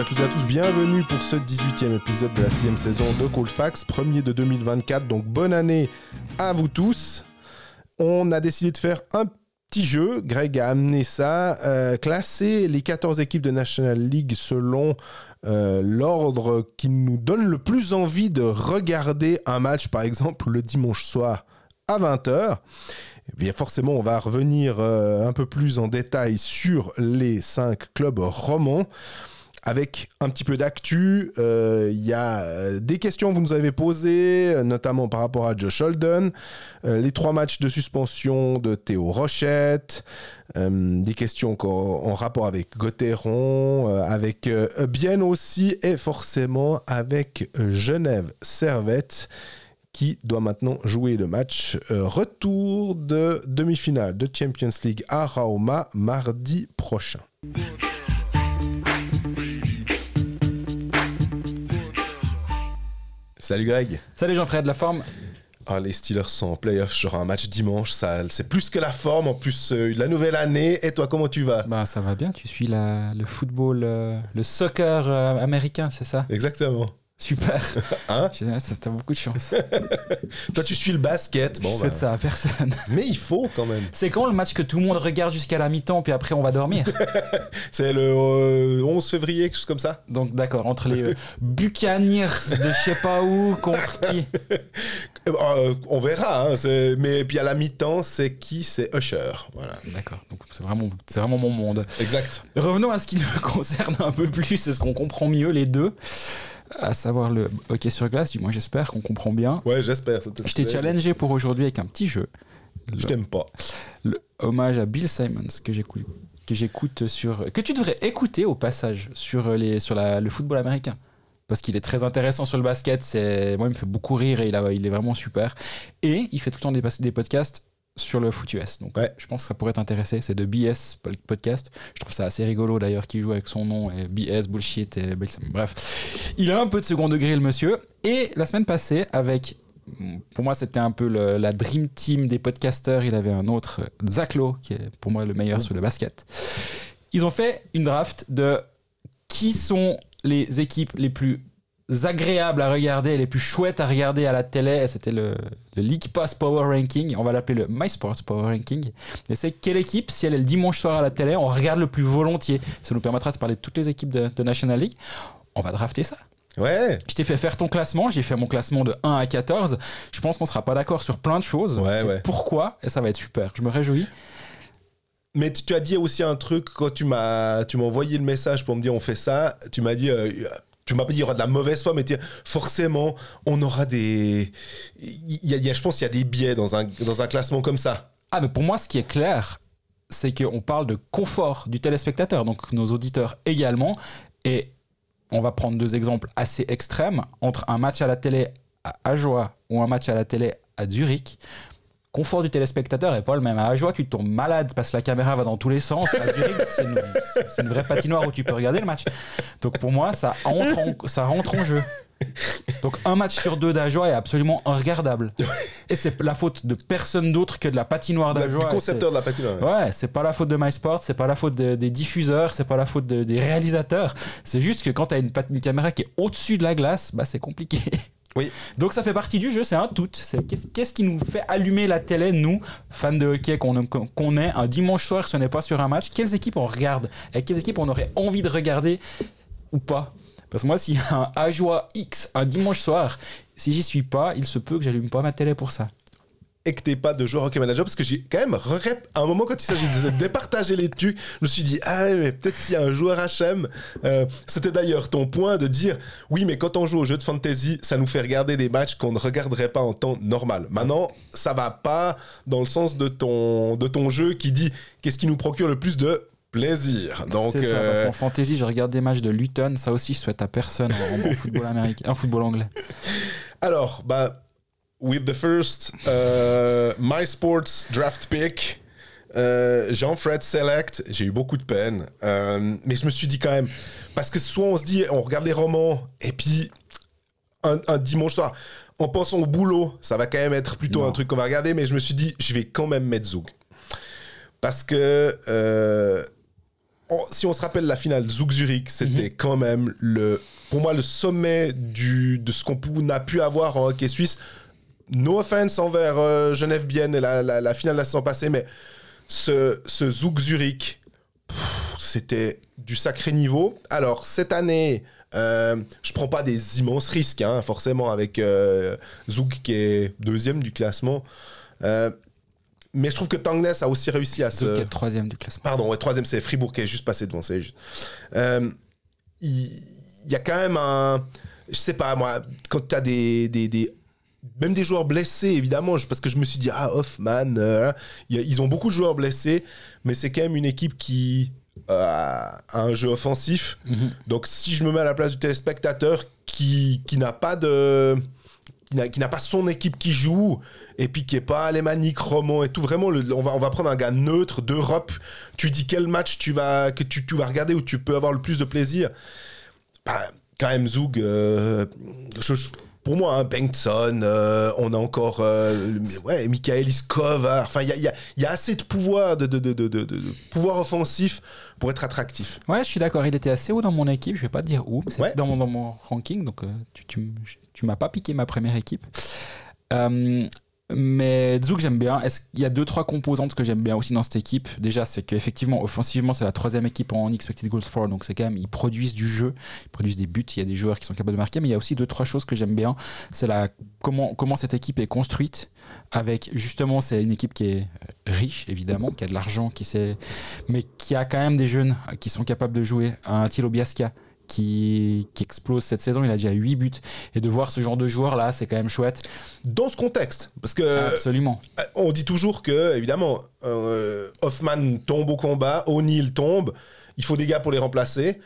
à toutes et à tous, bienvenue pour ce 18e épisode de la 6 saison de Coldfax, premier de 2024, donc bonne année à vous tous. On a décidé de faire un petit jeu, Greg a amené ça, euh, classer les 14 équipes de National League selon euh, l'ordre qui nous donne le plus envie de regarder un match, par exemple le dimanche soir à 20h. Bien forcément, on va revenir euh, un peu plus en détail sur les 5 clubs romans avec un petit peu d'actu. Euh, Il y a euh, des questions que vous nous avez posées, euh, notamment par rapport à Josh Holden, les trois matchs de suspension de Théo Rochette, des questions en rapport avec Gauthieron, avec bien aussi et forcément avec Genève Servette qui doit maintenant jouer le match retour de demi-finale de Champions League à Rauma mardi prochain. Salut Greg. Salut Jean-Fred, la forme? Ah, les Steelers sont en playoff sur un match dimanche, ça, c'est plus que la forme, en plus euh, la nouvelle année. Et toi, comment tu vas? Bah ça va bien, tu suis la, le football, euh, le soccer euh, américain, c'est ça? Exactement. Super Hein J'ai- ça, T'as beaucoup de chance. Toi, tu suis le basket. Bon, Je souhaite bah, ça à personne. Mais il faut quand même. C'est quand le match que tout le monde regarde jusqu'à la mi-temps, puis après on va dormir? C'est le euh, 11 février, quelque chose comme ça? Donc d'accord, entre les euh, Buccaneers de je sais pas où contre qui? Euh, euh, On verra. Hein, mais puis à la mi-temps, c'est qui? C'est Usher. Voilà. D'accord, donc c'est vraiment, c'est vraiment mon monde. Exact. Revenons à ce qui nous concerne un peu plus, c'est ce qu'on comprend mieux les deux, à savoir le hockey sur glace, du moins j'espère qu'on comprend bien. Ouais, j'espère. Je t'ai challengé pour aujourd'hui avec un petit jeu. Je t'aime pas. le hommage à Bill Simons que j'écoute que j'écoute sur que tu devrais écouter au passage sur les sur la- le football américain parce qu'il est très intéressant sur le basket c'est moi il me fait beaucoup rire et il, a- il est vraiment super et il fait tout le temps des, des podcasts sur le foot US donc Ouais. je pense que ça pourrait t'intéresser c'est de BS podcast je trouve ça assez rigolo d'ailleurs qu'il joue avec son nom et BS bullshit et bref il a un peu de second degré le monsieur et la semaine passée avec pour moi, c'était un peu le- la dream team des podcasters. Il avait un autre, Zach Lowe, qui est pour moi le meilleur sur le basket. Ils ont fait une draft de qui sont les équipes les plus agréables à regarder, les plus chouettes à regarder à la télé. C'était le, le League Pass Power Ranking. On va l'appeler le MySports Power Ranking. Et c'est quelle équipe, si elle est le dimanche soir à la télé, on regarde le plus volontiers. Ça nous permettra de parler de toutes les équipes de, de National League. On va drafter ça. Ouais. Je t'ai fait faire ton classement, j'ai fait mon classement de 1 à 14. Je pense qu'on sera pas d'accord sur plein de choses. Ouais, ouais. Pourquoi? Et ça va être super. Je me réjouis. Mais tu, tu as dit aussi un truc quand tu m'as tu m'as envoyé le message pour me dire on fait ça. Tu m'as dit euh, tu m'as pas dit il y aura de la mauvaise foi, mais forcément on aura des il y a, je pense qu'il y a des biais dans un dans un classement comme ça. Ah, mais pour moi, ce qui est clair, c'est qu'on parle de confort du téléspectateur, donc nos auditeurs également. Et on va prendre deux exemples assez extrêmes. Entre un match à la télé à Ajoie ou un match à la télé à Zurich, confort du téléspectateur est pas le même. À Ajoie, tu tombes malade parce que la caméra va dans tous les sens. À Zurich, c'est une, vraie patinoire où tu peux regarder le match. Donc pour moi, ça entre en, ça rentre en jeu. Donc un match sur deux d'Ajoie est absolument regardable. Et c'est la faute de personne d'autre que de la patinoire d'Ajoie. du concepteur de la patinoire. Ouais, c'est pas la faute de MySport, c'est pas la faute de- des diffuseurs, c'est pas la faute de- des réalisateurs. C'est juste que quand t'as une, une caméra qui est au-dessus de la glace, bah c'est compliqué. Donc ça fait partie du jeu, c'est un tout. Qu'est-ce qui nous fait allumer la télé, nous, fans de hockey qu'on qu'on est, un dimanche soir, ce n'est pas sur un match? Quelles équipes on regarde? Et quelles équipes on aurait envie de regarder ou pas? Parce que moi, s'il y a un Ajoie X un dimanche soir, si j'y suis pas, il se peut que j'allume pas ma télé pour ça. Et que t'es pas de joueur hockey manager parce que j'ai quand même rep- à un moment quand il s'agit de départager les trucs, je me suis dit ah mais peut-être s'il y a un joueur HM, euh, c'était d'ailleurs ton point de dire oui mais quand on joue au jeu de fantasy, ça nous fait regarder des matchs qu'on ne regarderait pas en temps normal. Maintenant, ça va pas dans le sens de ton de ton jeu qui dit qu'est-ce qui nous procure le plus de plaisir. Donc c'est ça, euh, parce qu'en fantasy, je regarde des matchs de Luton, ça aussi, je souhaite à personne en, en football américain, en football anglais. Alors, bah, with the first uh, My Sports draft pick, euh, Jean-Fred Select, j'ai eu beaucoup de peine. Euh, mais je me suis dit quand même, parce que soit on se dit, on regarde les romans, et puis un, un dimanche soir, en pensant au boulot, ça va quand même être plutôt Non. un truc qu'on va regarder, mais je me suis dit, je vais quand même mettre Zoug. Parce que, euh, si on se rappelle la finale Zug Zurich, c'était quand même le, pour moi le sommet du, de ce qu'on n'a pu avoir en hockey suisse. No offense envers euh, Genève Bienne et la, la- la finale de la saison passée, mais ce, ce Zug Zurich, c'était du sacré niveau. Alors cette année, euh, je prends pas des immenses risques, hein, forcément, avec euh, Zug qui est deuxième du classement. Euh, mais je trouve que Tangnes a aussi réussi à se. Est troisième du classement. Pardon, ouais, troisième, c'est Fribourg qui est juste passé devant. juste. Euh, Il y, a quand même un. Je sais pas, moi, quand tu as des, des, des- Même des joueurs blessés, évidemment, parce que je me suis dit, ah, Hoffman, euh, a- ils ont beaucoup de joueurs blessés, mais c'est quand même une équipe qui euh, a un jeu offensif. Mhm. Donc, si je me mets à la place du téléspectateur qui, qui n'a pas de. qui n'a- pas son équipe qui joue et puis qui est pas alémanique, roman et tout. Vraiment, le- on, va, on va prendre un gars neutre d'Europe. Tu dis quel match tu vas, que tu, tu vas regarder où tu peux avoir le plus de plaisir. Bah, quand même, Zug, euh, je- je- pour moi, hein, Bengtson, euh, on a encore euh, ouais, Michael Iskov. hein. Enfin, il y a, il y a- il y a assez de pouvoir, de, de, de, de- de- de pouvoir offensif pour être attractif. Ouais, je suis d'accord. Il était assez haut dans mon équipe. Je vais pas dire où. mais C'est Ouais. dans, mon, dans mon ranking. Donc, euh, tu, tu, tu m'as pas piqué ma première équipe. Mais Zug, j'aime bien. Est-ce qu'il y a deux, trois composantes que j'aime bien aussi dans cette équipe? Déjà, c'est qu'effectivement, offensivement, c'est la troisième équipe en expected goals for. Donc, c'est quand même, ils produisent du jeu, ils produisent des buts. Il y a des joueurs qui sont capables de marquer. Mais il y a aussi deux, trois choses que j'aime bien. C'est la, comment, comment cette équipe est construite. Avec, justement, c'est une équipe qui est riche, évidemment, qui a de l'argent, qui sait mais qui a quand même des jeunes qui sont capables de jouer. Un Thilo Biasca qui, qui explose cette saison, il a déjà 8 buts. Et de voir ce genre de joueur là, c'est quand même chouette. Dans ce contexte, parce que Absolument. Euh, On dit toujours que, évidemment, euh, Hoffman tombe au combat, O'Neill tombe, il faut des gars pour les remplacer.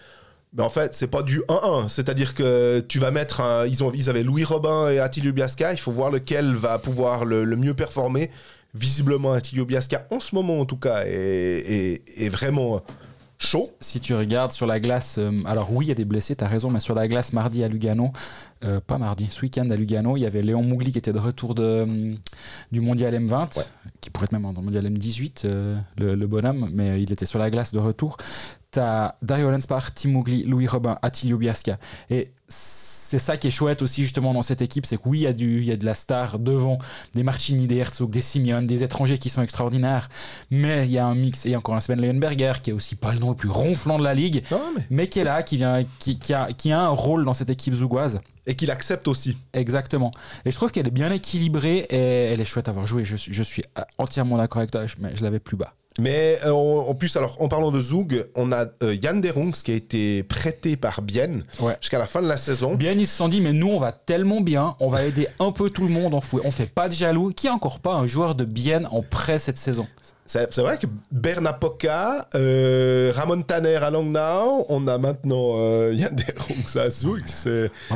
Mais en fait, c'est pas du 1-1. C'est-à-dire que tu vas mettre un. Ils, ont, ils avaient Louis Robin et Attilio Biasca. Il faut voir lequel va pouvoir le, le mieux performer. Visiblement, Attilio Biasca, en ce moment en tout cas, est, est- est vraiment chaud. Si tu regardes sur la glace, euh, alors oui, il y a des blessés, tu as raison, mais sur la glace mardi à Lugano, euh, pas mardi, ce week-end à Lugano, il y avait Léon Mougli qui était de retour de, euh, du mondial M20, Ouais. qui pourrait être même dans le mondial M18, euh, le, le bonhomme, mais il était sur la glace de retour. Tu as Dario Lenspar, Tim Mougli, Louis Robin, Attilio Biasca. Et c'est ça qui est chouette aussi justement dans cette équipe, c'est que oui, il y, a du- il y a de la star devant, des Marchini, des Herzog, des Simeon, des étrangers qui sont extraordinaires, mais il y a un mix, et il y a encore un Sven Leyenberger qui est aussi pas le nom le plus ronflant de la ligue, Non, mais... mais qui est là, qui, vient, qui, qui a, qui a un rôle dans cette équipe zougoise. Et qu'il accepte aussi. Exactement. Et je trouve qu'elle est bien équilibrée et elle est chouette à avoir joué. Je, suis- je suis entièrement d'accord avec toi, mais je l'avais plus bas. Mais euh, en en plus, alors en parlant de Zug, on a euh, Yann Derungs qui a été prêté par Bienne Ouais. jusqu'à la fin de la saison. Bien, ils se sont dit, mais nous, on va tellement bien, on va aider un peu tout le monde, on fait, on fait pas de jaloux. Qui a encore pas un joueur de Bienne en prêt cette saison? C'est vrai que Bernapoca, euh, Ramon Tanner à Langnau, on a maintenant euh,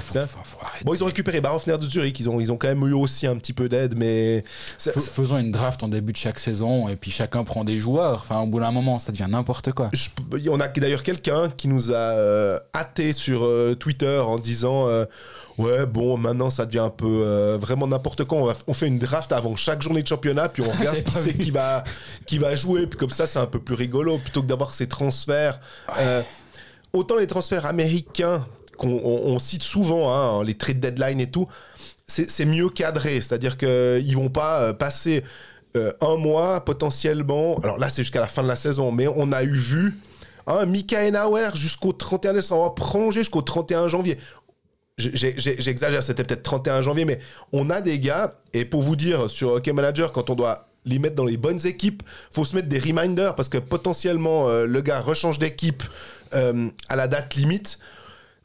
faut arrêter. Bon, ils ont récupéré Barofner de Zurich, ils ont, ils ont quand même eu aussi un petit peu d'aide, mais... Faisons une draft en début de chaque saison et puis chacun prend des joueurs. Enfin, au bout d'un moment, ça devient n'importe quoi. je- on a d'ailleurs quelqu'un qui nous a euh, hâté sur euh, Twitter en disant euh, ouais bon maintenant ça devient un peu euh, vraiment n'importe quoi on, va- on fait une draft avant chaque journée de championnat puis on regarde qui c'est qui va qui va jouer puis comme ça c'est un peu plus rigolo plutôt que d'avoir ces transferts Euh, autant les transferts américains qu'on on- on cite souvent hein, les trades deadline et tout c'est mieux cadré c'est-à-dire que ils vont pas euh, passer euh, un mois potentiellement. Alors là, c'est jusqu'à la fin de la saison, mais on a eu vu hein, Mika Enauer jusqu'au 31 décembre, prolongé jusqu'au 31 janvier. J'exagère, c'était peut-être 31 janvier, mais on a des gars, et pour vous dire, sur Hockey Manager, quand on doit les mettre dans les bonnes équipes, faut se mettre des reminders parce que potentiellement euh, le gars rechange d'équipe euh, à la date limite.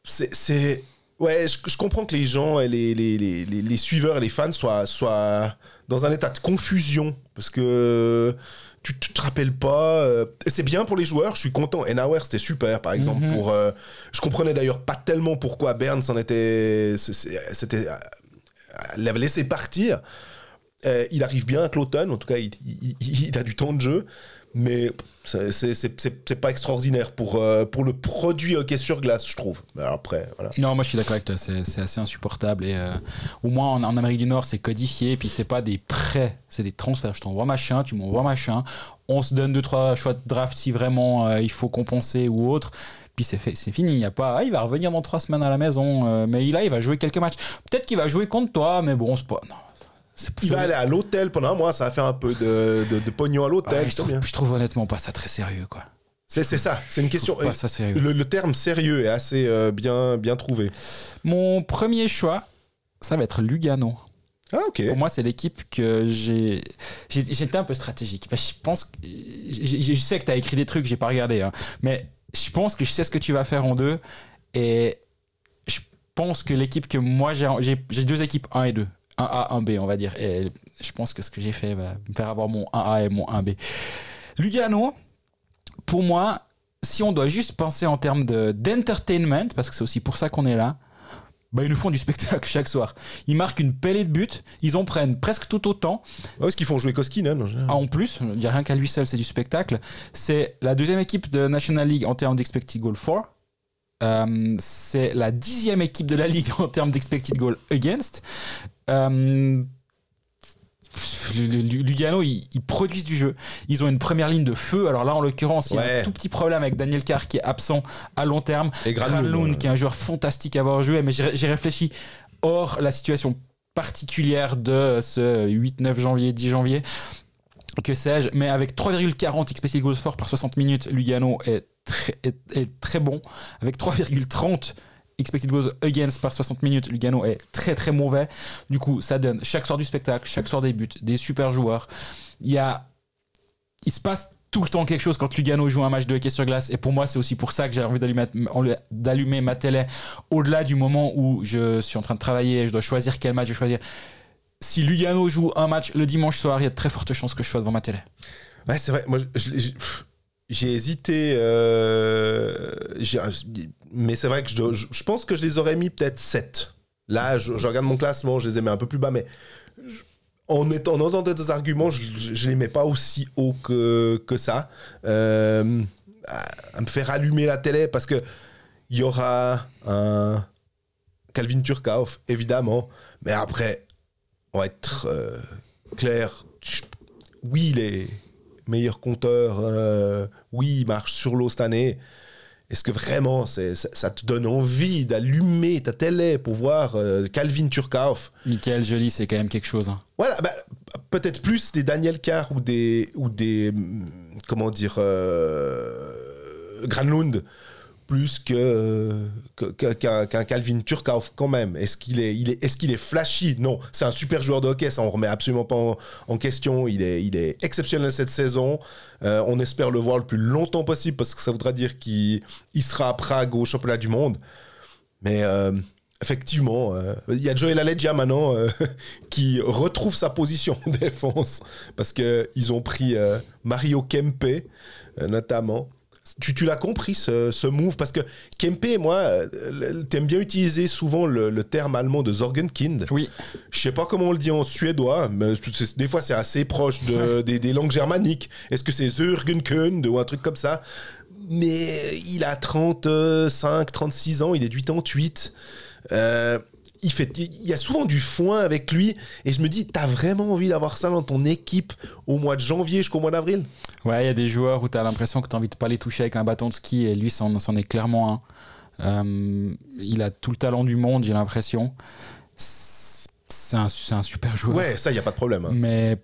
C'est-. Ouais, je, comprends que les gens et les, les, les, les- les suiveurs et les fans soient, soient dans un état de confusion parce que tu, tu te rappelles pas. euh, c'est bien pour les joueurs, je suis content. Enauer, c'était super, par exemple. Mhm. pour, euh, je comprenais d'ailleurs pas tellement pourquoi Bern s'en était. C'était. euh, l'avait laissé partir. Euh, il arrive bien avec l'automne, en tout cas, il, il- il- il a du temps de jeu, mais c'est- pas extraordinaire pour, euh, pour le produit hockey sur glace, je trouve. Mais après, voilà. Non, moi je suis d'accord avec toi, c'est assez insupportable. Euh, au moins en, Amérique du Nord, c'est codifié, puis c'est pas des prêts, c'est des transferts. Je t'envoie machin, tu m'envoies machin. On se donne deux trois choix de draft si vraiment euh, il faut compenser ou autre. Puis c'est fini. Il pas, ah, il va revenir dans trois semaines à la maison, euh, mais là il va jouer quelques matchs. Peut-être qu'il va jouer contre toi, mais bon, c'est pas. Non, Il va aller à l'hôtel pendant un mois, ça va faire un peu de, de, de pognon à l'hôtel. Ouais, je, je trouve honnêtement pas ça très sérieux, quoi. C'est ça, c'est une question. pas ça sérieux. Le, le terme sérieux est assez euh, bien, bien trouvé. Mon premier choix, ça va être Lugano. Ah, ok. Pour moi, c'est l'équipe que j'ai. J'étais un peu stratégique. Enfin, je pense. que- Je, sais que tu as écrit des trucs, j'ai pas regardé. hein. Mais je pense que je sais ce que tu vas faire en deux. Et je pense que l'équipe que moi j'ai. j'ai- J'ai deux équipes 1 et 2. 1A, 1B, on va dire. Et je pense que ce que j'ai fait va me faire avoir mon 1A et mon 1B. Lugano, pour moi, si on doit juste penser en termes de- d'entertainment, parce que c'est aussi pour ça qu'on est là, bah, ils nous font du spectacle chaque soir. Ils marquent une pellée de buts, ils en prennent presque tout autant. Ouais, Est-ce qu'ils font jouer Koskinen en Ah, en plus, il n'y a rien qu'à lui seul, c'est du spectacle. C'est la deuxième équipe de National League en termes d'expected goal for. Euh, c'est la dixième équipe de la ligue en termes d'expected goal against. Euh, Lugano, ils, ils produisent du jeu. Ils ont une première ligne de feu. Alors là, en l'occurrence, il y a un tout petit problème avec Daniel Carr qui est absent à long terme. Et Granlund, ouais. qui est un joueur fantastique à avoir joué, mais j'ai j'ai réfléchi hors la situation particulière de ce 8-9 janvier, 10 janvier, que sais-je, mais avec 3,40 expected goals for par 60 minutes, Lugano est très, est, est très bon. Avec 3,30 expected goals against par 60 minutes, Lugano est très très mauvais. Du coup, ça donne chaque soir du spectacle, chaque soir des buts, des super joueurs. Il y a, il se passe tout le temps quelque chose quand Lugano joue un match de hockey sur glace. Et pour moi, c'est aussi pour ça que j'ai envie d'allumer, ma télé au-delà du moment où je suis en train de travailler et je dois choisir quel match je vais choisir. Si Lugano joue un match le dimanche soir, il y a de très fortes chances que je sois devant ma télé. Ouais, c'est vrai. Moi, je- j'ai hésité. euh, mais c'est vrai que je, je- pense que je les aurais mis peut-être 7. Là, je, regarde mon classement, je les ai mis un peu plus bas, mais en, entendant des arguments, je, je les mets pas aussi haut que, que ça. Euh, à, me faire allumer la télé parce que il y aura un Calvin Turkauf, évidemment, mais après, on va être euh, clair. oui, il est meilleur compteur. euh, oui, il marche sur l'eau cette année. Est-ce que vraiment c'est- ça, ça te donne envie d'allumer ta télé pour voir euh, Calvin Turkauf Michael Joly, c'est quand même quelque chose. hein. Voilà, bah, peut-être plus des Daniel Carr ou des, ou des comment dire, euh, Granlund, plus qu'un Calvin Turkauf quand même. Est-ce qu'il est, flashy? Non, c'est un super joueur de hockey, ça on remet absolument pas en, question. Il est, exceptionnel cette saison. Euh, on espère le voir le plus longtemps possible parce que ça voudra dire qu'il il sera à Prague au championnat du monde. Mais euh, effectivement, euh, il y a Joel Aledja maintenant qui retrouve sa position en défense parce qu'ils ont pris Mario Kempe notamment. Tu, tu l'as compris ce, ce move parce que Kempe, moi, euh, t'aimes bien utiliser souvent le, le terme allemand de Sorgenkind. Oui. Je sais pas comment on le dit en suédois, mais des fois c'est assez proche de- des, des langues germaniques. Est-ce que c'est Sorgenkund ou un truc comme ça? Mais il a 35, 36 ans, il est de 88. Euh, il, fait, il y a souvent du foin avec lui et je me dis, t'as vraiment envie d'avoir ça dans ton équipe au mois de janvier jusqu'au mois d'avril? Ouais, il y a des joueurs où tu as l'impression que tu as envie de pas les toucher avec un bâton de ski et lui, c'en est clairement un. Euh, il a tout le talent du monde, j'ai l'impression. C'est un, c'est un super joueur. Ouais, ça, il y a pas de problème. hein. Mais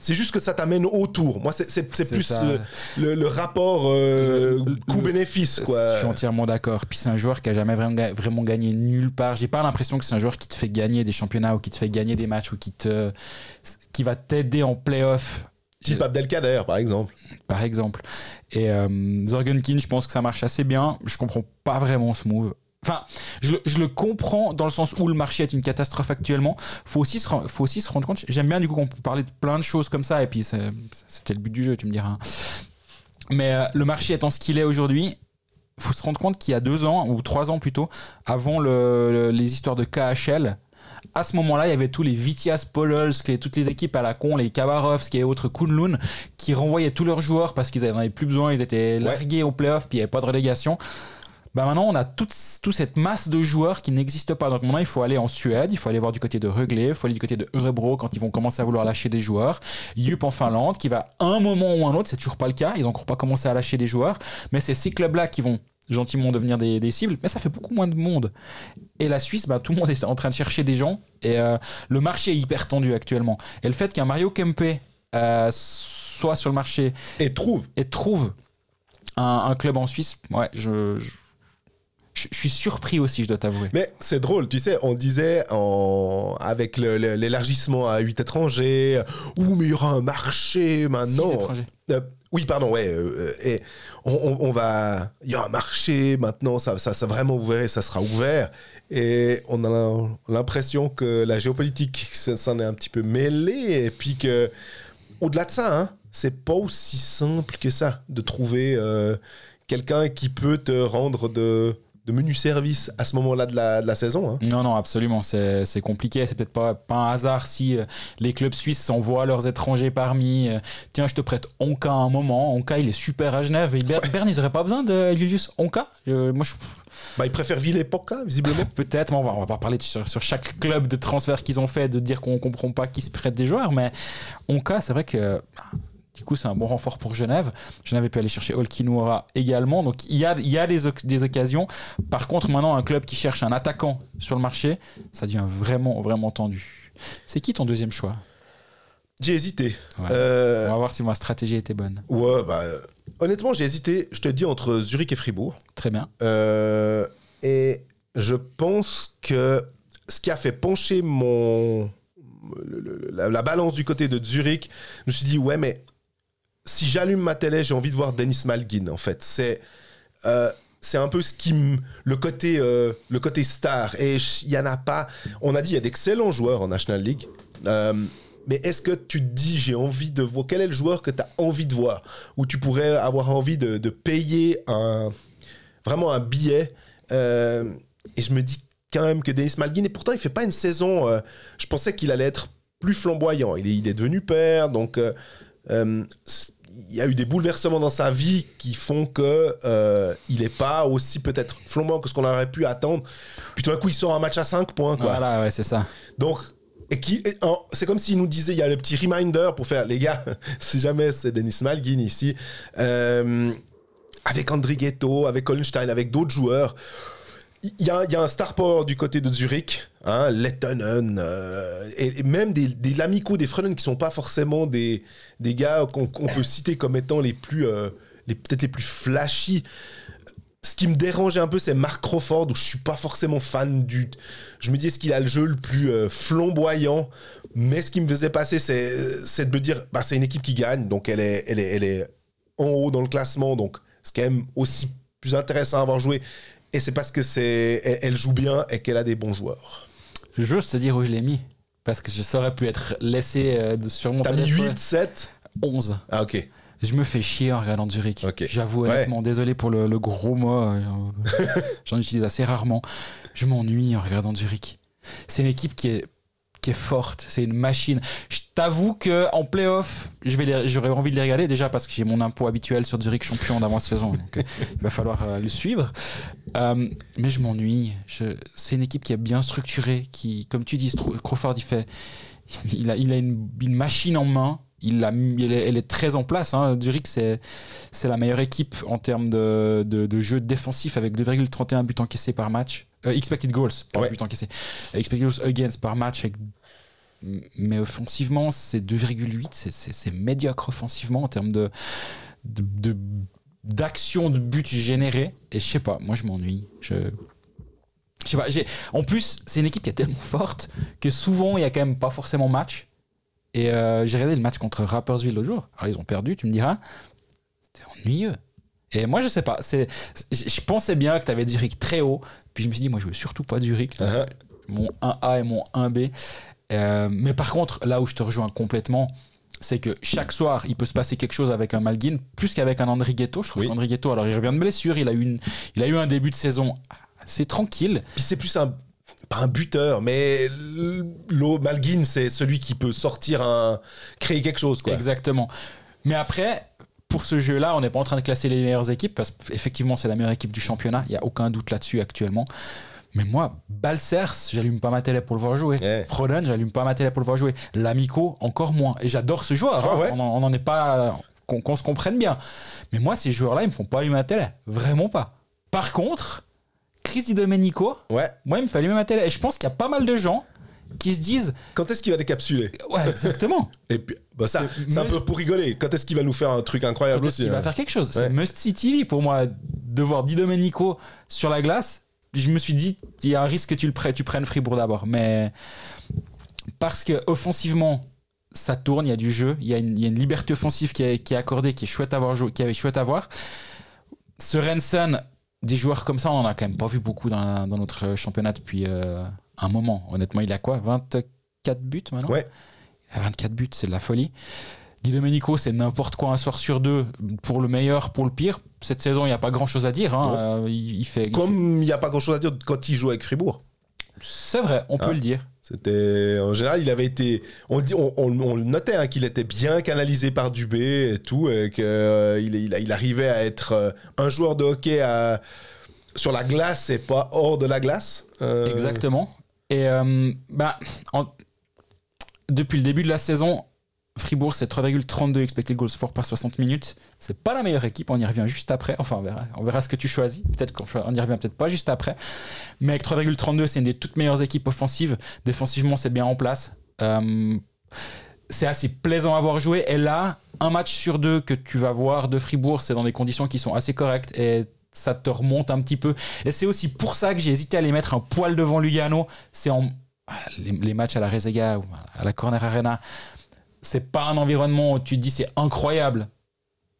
C'est juste que ça t'amène autour. Moi, c'est- plus euh, le, le rapport euh, coût-bénéfice, Je suis entièrement d'accord. Puis c'est un joueur qui a jamais vraiment, vraiment gagné nulle part. J'ai pas l'impression que c'est un joueur qui te fait gagner des championnats ou qui te fait gagner des matchs ou qui te, qui va t'aider en playoff. Type Abdelkader, par exemple. par exemple. Et euh, Zorgenkin, je pense que ça marche assez bien. Je comprends pas vraiment ce move. Enfin, je, le- je le comprends dans le sens où le marché est une catastrophe actuellement. Faut aussi se, faut aussi se rendre compte. J'aime bien du coup qu'on peut parler de plein de choses comme ça. Et puis c'était le but du jeu, tu me diras. hein. Mais euh, le marché étant ce qu'il est aujourd'hui, faut se rendre compte qu'il y a deux ans ou trois ans plutôt, avant le- le- les histoires de KHL, À ce moment-là, il y avait tous les Vitias Pololsk, toutes les équipes à la con, les Kabarovsk et autres Kunlun, qui renvoyaient tous leurs joueurs parce qu'ils n'en avaient plus besoin, ils étaient largués au playoff, puis il n'y avait pas de relégation. Bah maintenant, on a toute, toute cette masse de joueurs qui n'existe pas. Donc maintenant, il faut aller en Suède, il faut aller voir du côté de Rögle, il faut aller du côté de Örebro quand ils vont commencer à vouloir lâcher des joueurs. Yup en Finlande, qui va un moment ou un autre, c'est toujours pas le cas, ils n'ont encore pas commencé à lâcher des joueurs, mais c'est ces clubs-là qui vont gentiment devenir des, cibles, mais ça fait beaucoup moins de monde. Et la Suisse, bah, tout le monde est en train de chercher des gens, et euh, le marché est hyper tendu actuellement. Et le fait qu'un Mario Kempe euh, soit sur le marché et trouve, et trouve un, club en Suisse, ouais, je, je suis surpris aussi, je dois t'avouer. Mais c'est drôle, tu sais, on disait en... avec l'élargissement à 8 étrangers, ou mais il y aura un marché maintenant. Euh, oui, pardon, ouais. et on, va, il y a un marché maintenant, ça, ça, ça vraiment ouvert, ça sera ouvert. Et on a l'impression que la géopolitique s'en est un petit peu mêlée, et puis que, au-delà de ça, hein, c'est pas aussi simple que ça de trouver euh, quelqu'un qui peut te rendre de de menu service à ce moment-là de la, saison. Hein. Non, non, absolument. C'est compliqué. C'est peut-être pas, pas un hasard si euh, les clubs suisses envoient leurs étrangers parmi. Euh, tiens, je te prête Onka un moment. Onka, il est super à Genève. Et Berne, ils n'auraient pas besoin de Julius Onka euh, Moi, je. Bah, ils préfèrent Ville-Época, visiblement. Peut-être, mais on va, on va pas parler sur, sur, chaque club de transfert qu'ils ont fait, de dire qu'on comprend pas qui se prête des joueurs. Mais Onka, c'est vrai que du coup, c'est un bon renfort pour Genève. Genève a pu aller chercher Olkinura également. Donc, il y a, il y a des, des, occasions. Par contre, maintenant, un club qui cherche un attaquant sur le marché, ça devient vraiment, vraiment tendu. C'est qui ton deuxième choix? J'ai hésité. Euh, On va voir si ma stratégie était bonne. Ouais, bah, honnêtement, j'ai hésité. Je te dis entre Zurich et Fribourg. Très bien. Euh, et je pense que ce qui a fait pencher mon. la, la, balance du côté de Zurich, je me suis dit, ouais, mais si j'allume ma télé, j'ai envie de voir Dennis Malgin, en fait. C'est. Euh, c'est un peu ce qui me, le côté euh, le côté star et il y en a pas on a dit il y a d'excellents joueurs en National League euh, mais est-ce que tu te dis j'ai envie de voir quel est le joueur que tu as envie de voir? Ou tu pourrais avoir envie de, de payer un vraiment un billet? Et je me dis quand même que Dennis Malgin et pourtant il fait pas une saison je pensais qu'il allait être plus flamboyant il est, il est devenu père donc il y a eu des bouleversements dans sa vie qui font que euh, il n'est pas aussi peut-être flambant que ce qu'on aurait pu attendre. Puis tout d'un coup, il sort un match à 5 points. Quoi. Voilà, ouais, c'est ça. Donc, et qui, c'est comme s'il nous disait, il y a le petit reminder pour faire, les gars, si jamais c'est Denis Malgin ici, euh, avec André Ghetto, avec Holstein, avec d'autres joueurs, il y, a, un star power du côté de Zurich, hein, Lettonen, euh, et, même des, des Lamico, des Freunen qui sont pas forcément des, des gars qu'on peut citer comme étant les plus, euh, peut-être les plus flashy. Ce qui me dérangeait un peu, c'est Mark Crawford, où je suis pas forcément fan du. Je me dis, est-ce qu'il a le jeu le plus euh, flamboyant? Mais ce qui me faisait passer, c'est de me dire, bah, c'est une équipe qui gagne, donc elle est, elle, est, elle est en haut dans le classement, donc c'est quand même aussi plus intéressant à avoir joué et c'est parce que c'est elle, joue bien et qu'elle a des bons joueurs. J'ose te dire où je l'ai mis. Parce que ça aurait pu être laissé euh, sur mon T'as mis 8, 7 11. Ah, ok. Je me fais chier en regardant Zurich. J'avoue honnêtement, désolé pour le, gros mot. Euh, j'en utilise assez rarement. Je m'ennuie en regardant Zurich. C'est une équipe qui est qui est forte, c'est une machine. Je t'avoue que en playoff, j'aurais envie de les regarder déjà parce que j'ai mon impôt habituel sur Zurich champion d'avant-saison, donc euh, il va falloir euh, le suivre. Euh, mais je m'ennuie. C'est une équipe qui est bien structurée, qui, comme tu dis, Crawford, il fait, il a, il a une, machine en main. Il a, elle, est, très en place. Hein. Zurich, c'est, c'est la meilleure équipe en termes de, de, de jeu défensif avec 2,31 buts encaissés par match. Euh, expected goals, pas ouais. Expected goals against par match. Mais offensivement, c'est 2,8. C'est médiocre offensivement en termes de, de, d'action de, but généré. Et je sais pas, moi je m'ennuie. Je. Je sais pas, en plus, c'est une équipe qui est tellement forte que souvent il y a quand même pas forcément match. Et euh, j'ai regardé le match contre Rappersville l'autre jour. Alors ils ont perdu, tu me diras. C'était ennuyeux. Et moi, je sais pas. C'est, je pensais bien que tu avais Zurich très haut. Puis je me suis dit, moi, je veux surtout pas Zurich. Uh-huh. Mon 1A et mon 1B. Euh, mais par contre, là où je te rejoins complètement, c'est que chaque soir, il peut se passer quelque chose avec un Malguin, plus qu'avec un André Ghetto. Je trouve oui. Ghetto, alors il revient de blessure, il a, eu une, il a eu un début de saison assez tranquille. Puis c'est plus un pas un buteur, mais Lo Malguin, c'est celui qui peut sortir un, créer quelque chose, quoi. Exactement. Mais après, pour ce jeu-là, on n'est pas en train de classer les meilleures équipes parce qu'effectivement, c'est la meilleure équipe du championnat. Il y a aucun doute là-dessus actuellement. Mais moi, Balcers, j'allume pas ma télé pour le voir jouer. Ouais. Froden, j'allume pas ma télé pour le voir jouer. L'Amico, encore moins. Et j'adore ce joueur. Ah hein. ouais. On n'en est pas. Qu'on qu'on se comprenne bien. Mais moi, ces joueurs-là, ils me font pas allumer ma télé. Vraiment pas. Par contre, Chris Di Domenico, Ouais. moi, il me fait allumer ma télé. Et je pense qu'il y a pas mal de gens qui se disent Quand est-ce qu'il va décapsuler Ouais, exactement. Et puis, bah ça, C'est- un peu pour rigoler. Quand est-ce qu'il va nous faire un truc incroyable aussi qu'il va hein faire quelque chose? Ouais. C'est Must See TV pour moi de voir Di Domenico sur la glace. Je me suis dit, il y a un risque que tu, le prennes, tu prennes Fribourg d'abord. Mais parce que offensivement, ça tourne, il y a du jeu, il y a une, il y a une liberté offensive qui est, qui est accordée, qui est chouette à voir. Qui est chouette à voir. Sorensen, des joueurs comme ça, on en a quand même pas vu beaucoup dans, dans notre championnat depuis euh, un moment. Honnêtement, il a quoi 24 buts maintenant Ouais. Il a 24 buts, c'est de la folie. Di Domenico, c'est n'importe quoi un soir sur deux, pour le meilleur, pour le pire. Cette saison, il n'y a pas grand chose à dire. hein. Euh, il, il fait. il Comme il n'y a pas grand chose à dire quand il joue avec Fribourg. C'est vrai, on peut le dire. C'était en général, il avait été. On dit, on, on- on le notait hein, qu'il était bien canalisé par Dubé et tout, et qu'il il, il, il arrivait à être euh, un joueur de hockey à- sur la glace et pas hors de la glace. Euh, Exactement. Et euh, bah, depuis le début de la saison, Fribourg, c'est 3,32 expected goals for par 60 minutes. C'est pas la meilleure équipe, on y revient juste après. Enfin, on verra, on verra ce que tu choisis. Peut-être qu'on y revient peut-être pas juste après. Mais avec 3,32, c'est une des toutes meilleures équipes offensives. Défensivement, c'est bien en place. Euh, c'est assez plaisant à voir jouer. Et là, un match sur deux que tu vas voir de Fribourg, c'est dans des conditions qui sont assez correctes et ça te remonte un petit peu. Et c'est aussi pour ça que j'ai hésité à les mettre un poil devant Lugano. C'est en les, les matchs à la Rezega ou à la Corner Arena. C'est pas un environnement où tu te dis c'est incroyable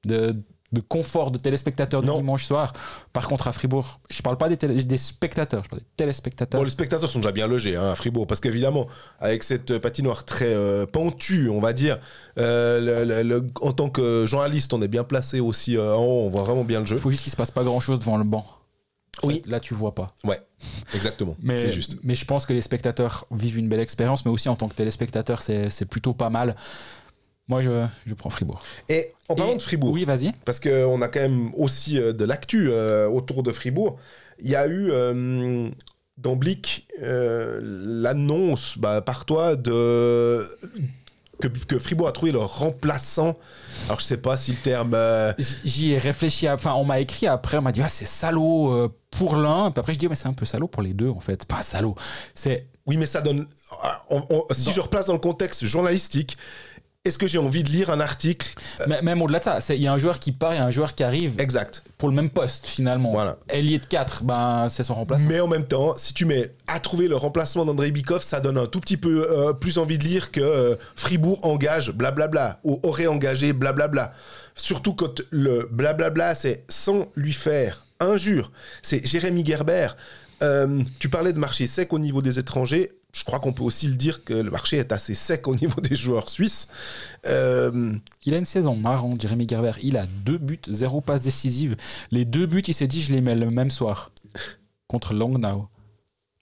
de, de confort de téléspectateurs du dimanche soir. Par contre, à Fribourg, je parle pas des, télé- des spectateurs, je parle des téléspectateurs. Bon, les spectateurs sont déjà bien logés hein, à Fribourg, parce qu'évidemment, avec cette patinoire très euh, pentue, on va dire, euh, le- le- le- en tant que journaliste, on est bien placé aussi euh, en haut, on voit vraiment bien le jeu. Il faut juste qu'il se passe pas grand chose devant le banc. Oui. Là, tu vois pas. Ouais, exactement, Mais, c'est juste. mais je pense que les spectateurs vivent une belle expérience, mais aussi en tant que téléspectateur, c'est plutôt pas mal. Moi, je, je prends Fribourg. Et en parlant Et- de Fribourg, Oui, vas-y. parce qu'on a quand même aussi euh, de l'actu euh, autour de Fribourg. Il y a eu euh, dans Blick euh, l'annonce bah, par toi de que, que Fribourg a trouvé leur remplaçant. Alors je sais pas si le terme. J'y ai réfléchi. Enfin, on m'a écrit après, on m'a dit ah c'est salaud pour l'un. Puis après je dis mais c'est un peu salaud pour les deux en fait. Pas salaud. C'est Oui, mais ça donne. on- on- si Dans- je replace dans le contexte journalistique, est-ce que j'ai envie de lire un article mais- même au-delà de ça. Il y a un joueur qui part et un joueur qui arrive exact pour le même poste finalement. Voilà. Elliot 4, ben c'est son remplaçant. Mais en même temps, si tu mets à trouver le remplacement d'André Bikov, ça donne un tout petit peu euh, plus envie de lire que euh, Fribourg engage blablabla ou aurait engagé blablabla. Surtout quand le blablabla, c'est sans lui faire injure. C'est Jérémy Gerber. Euh, tu parlais de marché sec au niveau des étrangers. Je crois qu'on peut aussi le dire que le marché est assez sec au niveau des joueurs suisses. Euh, Il a une saison marrant, Jérémy Gerber. Il a deux buts, zéro passe décisive. Les deux buts, il s'est dit, je les mets le même soir. Contre Langnau.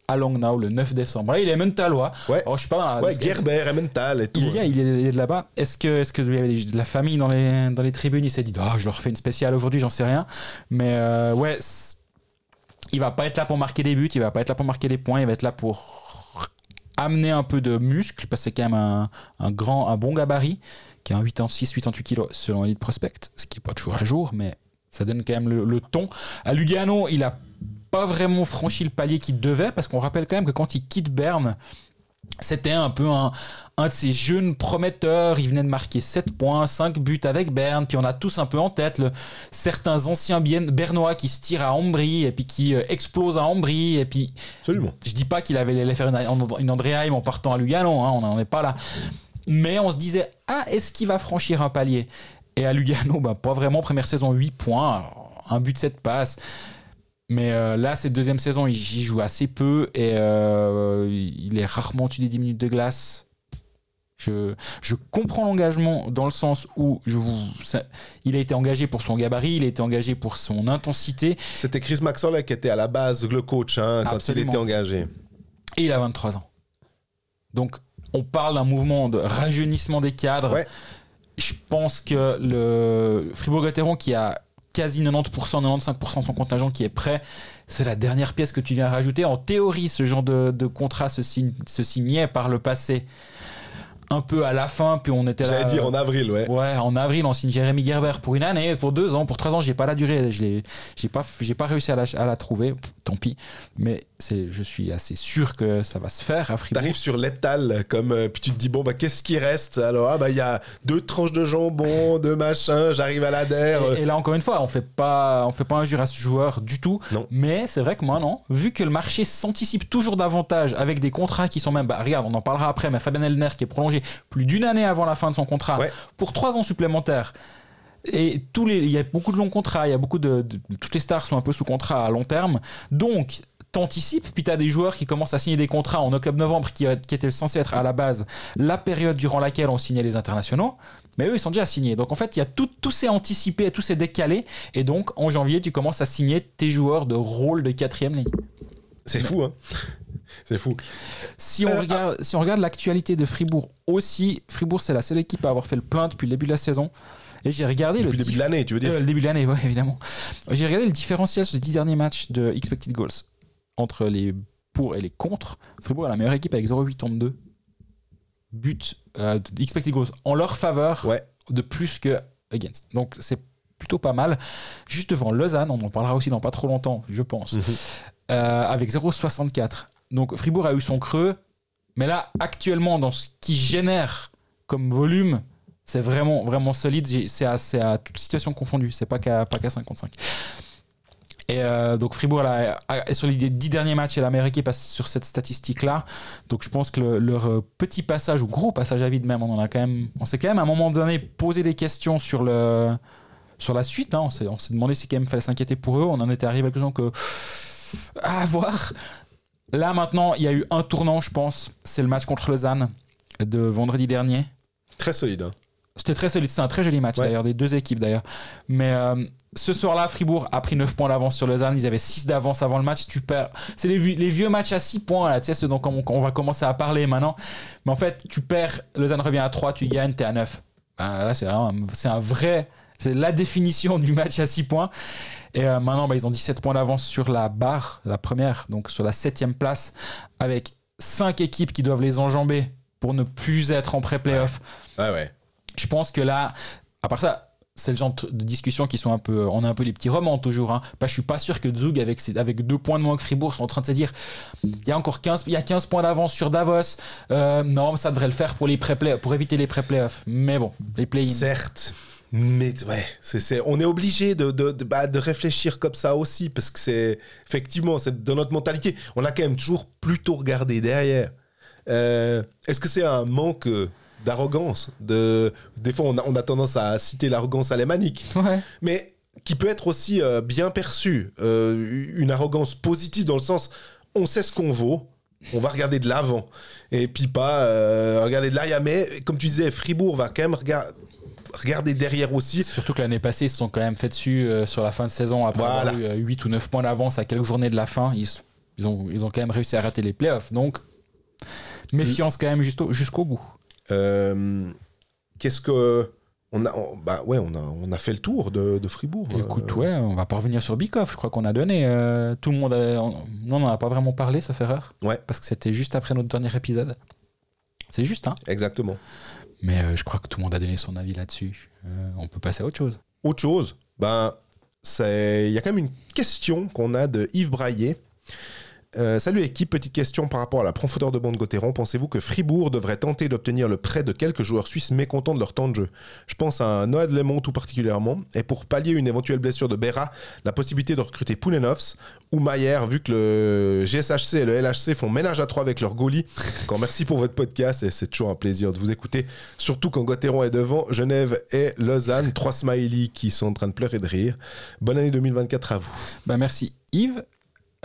À Langnau, le 9 décembre. Là, il est Mentalois. Ouais. Alors, je suis pas dans la- ouais, Gerber, Emmental et tout. Il vient, il est, il est là-bas. Est-ce que, est-ce que il y avait de la famille dans les, dans les tribunes? Il s'est dit, ah, je leur fais une spéciale aujourd'hui, j'en sais rien. Mais euh, ouais, il va pas être là pour marquer des buts, il va pas être là pour marquer des points, il va être là pour amener un peu de muscle, parce que c'est quand même un, grand, un bon gabarit, qui est un 86, 88 kilos selon Elite Prospect, ce qui est pas toujours à jour, mais ça donne quand même le, le ton. À Lugano, il a pas vraiment franchi le palier qu'il devait, parce qu'on rappelle quand même que quand il quitte Berne, c'était un peu un, un de ces jeunes prometteurs. Il venait de marquer 7 points, 5 buts avec Berne. Puis on a tous un peu en tête le- certains anciens bien- bernois qui se tirent à Ambry et puis qui euh, explosent à Ambry. Et puis Absolument. je dis pas qu'il avait allait faire une, une Andréheim en partant à Lugano, hein, on n'en est pas là. Mais on se disait, ah, est-ce qu'il va franchir un palier? Et à Lugano, bah, pas vraiment. Première saison, 8 points, un but, 7 passes. Mais euh, là, cette deuxième saison, il j'y joue assez peu et euh, il est rarement au-dessus des 10 minutes de glace. Je, je comprends l'engagement dans le sens où je vous, ça- il a été engagé pour son gabarit, il a été engagé pour son intensité. C'était Chris Maxwell qui était à la base le coach hein, quand Absolument. il était engagé. Et il a 23 ans. Donc, on parle d'un mouvement de rajeunissement des cadres. Ouais. Je pense que le Fribourg-Gotteron, qui a quasi 90%, 95% de son contingent qui est prêt, c'est la dernière pièce que tu viens rajouter. En théorie, ce genre de, de contrat se, signe- se signait par le passé un peu à la fin, puis on était là. J'allais dire en avril, ouais. Ouais, en avril, on signe Jérémy Gerber pour une année, pour deux ans, pour trois ans. J'ai pas la durée, je l'ai, j'ai pas, j'ai pas réussi à la, à la trouver. Pff, Tant pis, mais je suis assez sûr que ça va se faire à Fribourg. T'arrives sur l'étal, comme, euh, puis tu te dis, bon, bah, qu'est-ce qui reste? Alors, ah, bah, il y a deux tranches de jambon, deux machins, j'arrive à la der. Et, et là encore une fois, on fait pas, on fait pas injure à ce joueur du tout. Non. Mais c'est vrai que maintenant, vu que le marché s'anticipe toujours davantage avec des contrats qui sont même, bah regarde, on en parlera après, mais Fabien Elner qui est prolongé plus d'une année avant la fin de son contrat Ouais. pour trois ans supplémentaires. Et tous les, il y a beaucoup de longs contrats, il y a beaucoup de, de- toutes les stars sont un peu sous contrat à long terme. Donc t'anticipes, puis t'as des joueurs qui commencent à signer des contrats en octobre-novembre qui, qui étaient censés être à la base la période durant laquelle on signait les internationaux. Mais eux, ils sont déjà signés. Donc en fait, il y a tout, tout s'est anticipé, tout s'est décalé. Et donc en janvier, tu commences à signer tes joueurs de rôle de quatrième ligne. C'est fou, hein. C'est fou. Si on Euh, regarde, si on regarde l'actualité de Fribourg aussi, Fribourg c'est la seule équipe à avoir fait le plein depuis le début de la saison. Et j'ai regardé Depuis le le début de l'année, tu veux dire Euh, le début de l'année, ouais, évidemment. J'ai regardé le différentiel sur les 10 derniers matchs de expected goals entre les pour et les contre. Fribourg a la meilleure équipe avec 0,82 buts euh, expected goals en leur faveur Ouais. de plus que against. Donc c'est plutôt pas mal. Juste devant Lausanne, on en parlera aussi dans pas trop longtemps, je pense, Mhm. euh, avec 0,64. Donc Fribourg a eu son creux, mais là actuellement dans ce qui génère comme volume, c'est vraiment vraiment solide. C'est à, toute situation confondue. C'est pas qu'à pas qu'à 55. Et euh, donc Fribourg là, a- est sur les 10 derniers matchs et la meilleure équipe sur cette statistique là. Donc je pense que le- leur euh, petit passage ou gros passage à vide même, on en a quand même, on s'est quand même à un moment donné posé des questions sur le sur la suite. hein. On s'est demandé si quand même fallait s'inquiéter pour eux. On en était arrivé à quelque chose que à voir. Là maintenant, il y a eu un tournant, je pense. C'est le match contre Lausanne de vendredi dernier. Très solide. hein. C'était très solide, c'était un très joli match Ouais. d'ailleurs, des deux équipes d'ailleurs. Mais euh, ce soir-là, Fribourg a pris 9 points d'avance sur Lausanne, ils avaient 6 d'avance avant le match, tu perds. C'est les, vieux- les vieux matchs à 6 points, là, tu sais, ceux dont on, on va commencer à parler maintenant. Mais en fait, tu perds, Lausanne revient à 3, tu gagnes, t'es à 9. Ben, là, c'est vraiment, c'est un vrai, c'est la définition du match à 6 points. Et euh, maintenant, bah, ils ont 17 points d'avance sur la barre, la première, donc sur la 7 place, avec 5 équipes qui doivent les enjamber pour ne plus être en pré-playoff. Ouais, ouais. Je pense que là, à part ça, c'est le genre de discussions qui sont un peu. On a un peu les petits romans toujours. Hein. Bah, je suis pas sûr que Zug, avec, deux points de moins que Fribourg, sont en train de se dire il y a encore 15, il y a 15 points d'avance sur Davos. Euh, non, ça devrait le faire pour, les pré pour éviter les pré-playoffs. Mais bon, les play-in. Certes. Mais ouais, on est obligé bah, de réfléchir comme ça aussi, parce que c'est effectivement, dans notre mentalité. On a quand même toujours plutôt regardé derrière. Euh, est-ce que c'est un manque euh, d'arrogance de... Des fois, on a, on a tendance à citer l'arrogance alémanique, Ouais. mais qui peut être aussi euh, bien perçue. Euh, une arrogance positive dans le sens, on sait ce qu'on vaut, on va regarder de l'avant. Et puis pas euh, regarder de l'arrière. Mais comme tu disais, Fribourg va quand même regarder derrière aussi. Surtout que l'année passée, ils se sont quand même fait dessus euh, sur la fin de saison après Voilà. avoir eu 8 ou 9 points d'avance à quelques journées de la fin. Ils, ils, ont, ils ont quand même réussi à rater les playoffs. Donc, méfiance quand même jusqu'au jusqu'au bout. Euh, Qu'est-ce que. On a, on- bah ouais, on a, on a fait le tour de, de Fribourg. Écoute, Euh, ouais, on va pas revenir sur Bikoff. Je crois qu'on a donné. euh, tout le monde a. on- non, on n'en a pas vraiment parlé, ça fait rare. Ouais. Parce que c'était juste après notre dernier épisode. C'est juste, hein. Exactement. Mais euh, je crois que tout le monde a donné son avis là-dessus. On peut passer à autre chose. Autre chose, ben, c'est- il y a quand même une question qu'on a de Yves Braillet. Euh, salut équipe, petite question par rapport à la profondeur de bande Gauthieron. Pensez-vous que Fribourg devrait tenter d'obtenir le prêt de quelques joueurs suisses mécontents de leur temps de jeu? Je pense à Noël Lemont tout particulièrement. Et pour pallier une éventuelle blessure de Berra, la possibilité de recruter Poulenovs ou Mayer, vu que le GSHC et le LHC font ménage à trois avec leur goalie. Encore merci pour votre podcast et c'est toujours un plaisir de vous écouter. Surtout quand Gauthieron est devant, Genève et Lausanne. Trois smileys qui sont en train de pleurer de rire. Bonne année 2024 à vous. Bah, merci Yves.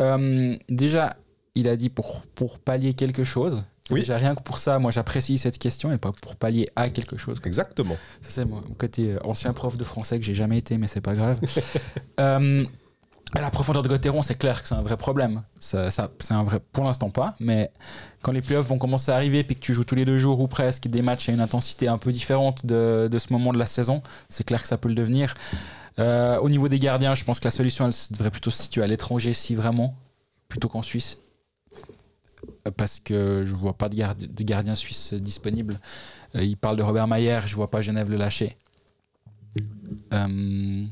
Euh, déjà, il a dit pour, pour pallier quelque chose. Oui. Déjà, rien que pour ça, moi j'apprécie cette question et pas pour pallier à quelque chose. Exactement. Ça, c'est mon côté euh, ancien prof de français que j'ai jamais été, mais c'est pas grave. Euh, La profondeur de Gauthieron, c'est clair que c'est un vrai problème. Ça, c'est un vrai, pour l'instant pas, mais quand les playoffs vont commencer à arriver, puis que tu joues tous les deux jours ou presque, des matchs à une intensité un peu différente de, ce moment de la saison, c'est clair que ça peut le devenir. Euh, au niveau des gardiens, je pense que la solution, elle devrait plutôt se situer à l'étranger, si vraiment, plutôt qu'en Suisse. Parce que je vois pas de, gardi- de gardien suisse disponible. Euh, il parle de Robert Mayer, je vois pas Genève le lâcher. Euh,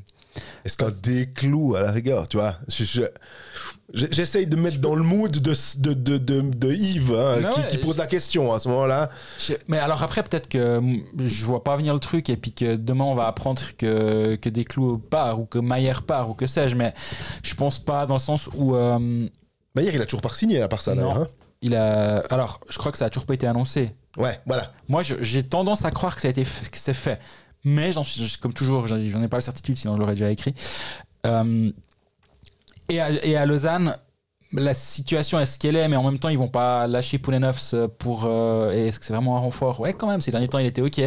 Est-ce qu'un déclou à la rigueur, tu vois? Je- je- je- J'essaye de mettre dans le mood de, de, de, de, de Yves hein, qui, ouais, qui pose la question à ce moment-là. Mais alors après, peut-être que je vois pas venir le truc et puis que demain on va apprendre que, que Desclous part ou que Maillère part ou que sais-je, mais je pense pas dans le sens où euh, il a toujours pas signé à part ça, Non. hein. il a. Alors, je crois que ça a toujours pas été annoncé. Ouais, voilà. Moi, j'ai tendance à croire que ça a été que c'est fait, mais comme toujours, j'en ai pas la certitude, sinon je l'aurais déjà écrit. Euh, et, à, et à Lausanne. La situation est ce qu'elle est, mais en même temps, ils vont pas lâcher Poulenovs pour. euh, est-ce que c'est vraiment un renfort? Ouais, quand même, ces derniers temps, il était OK.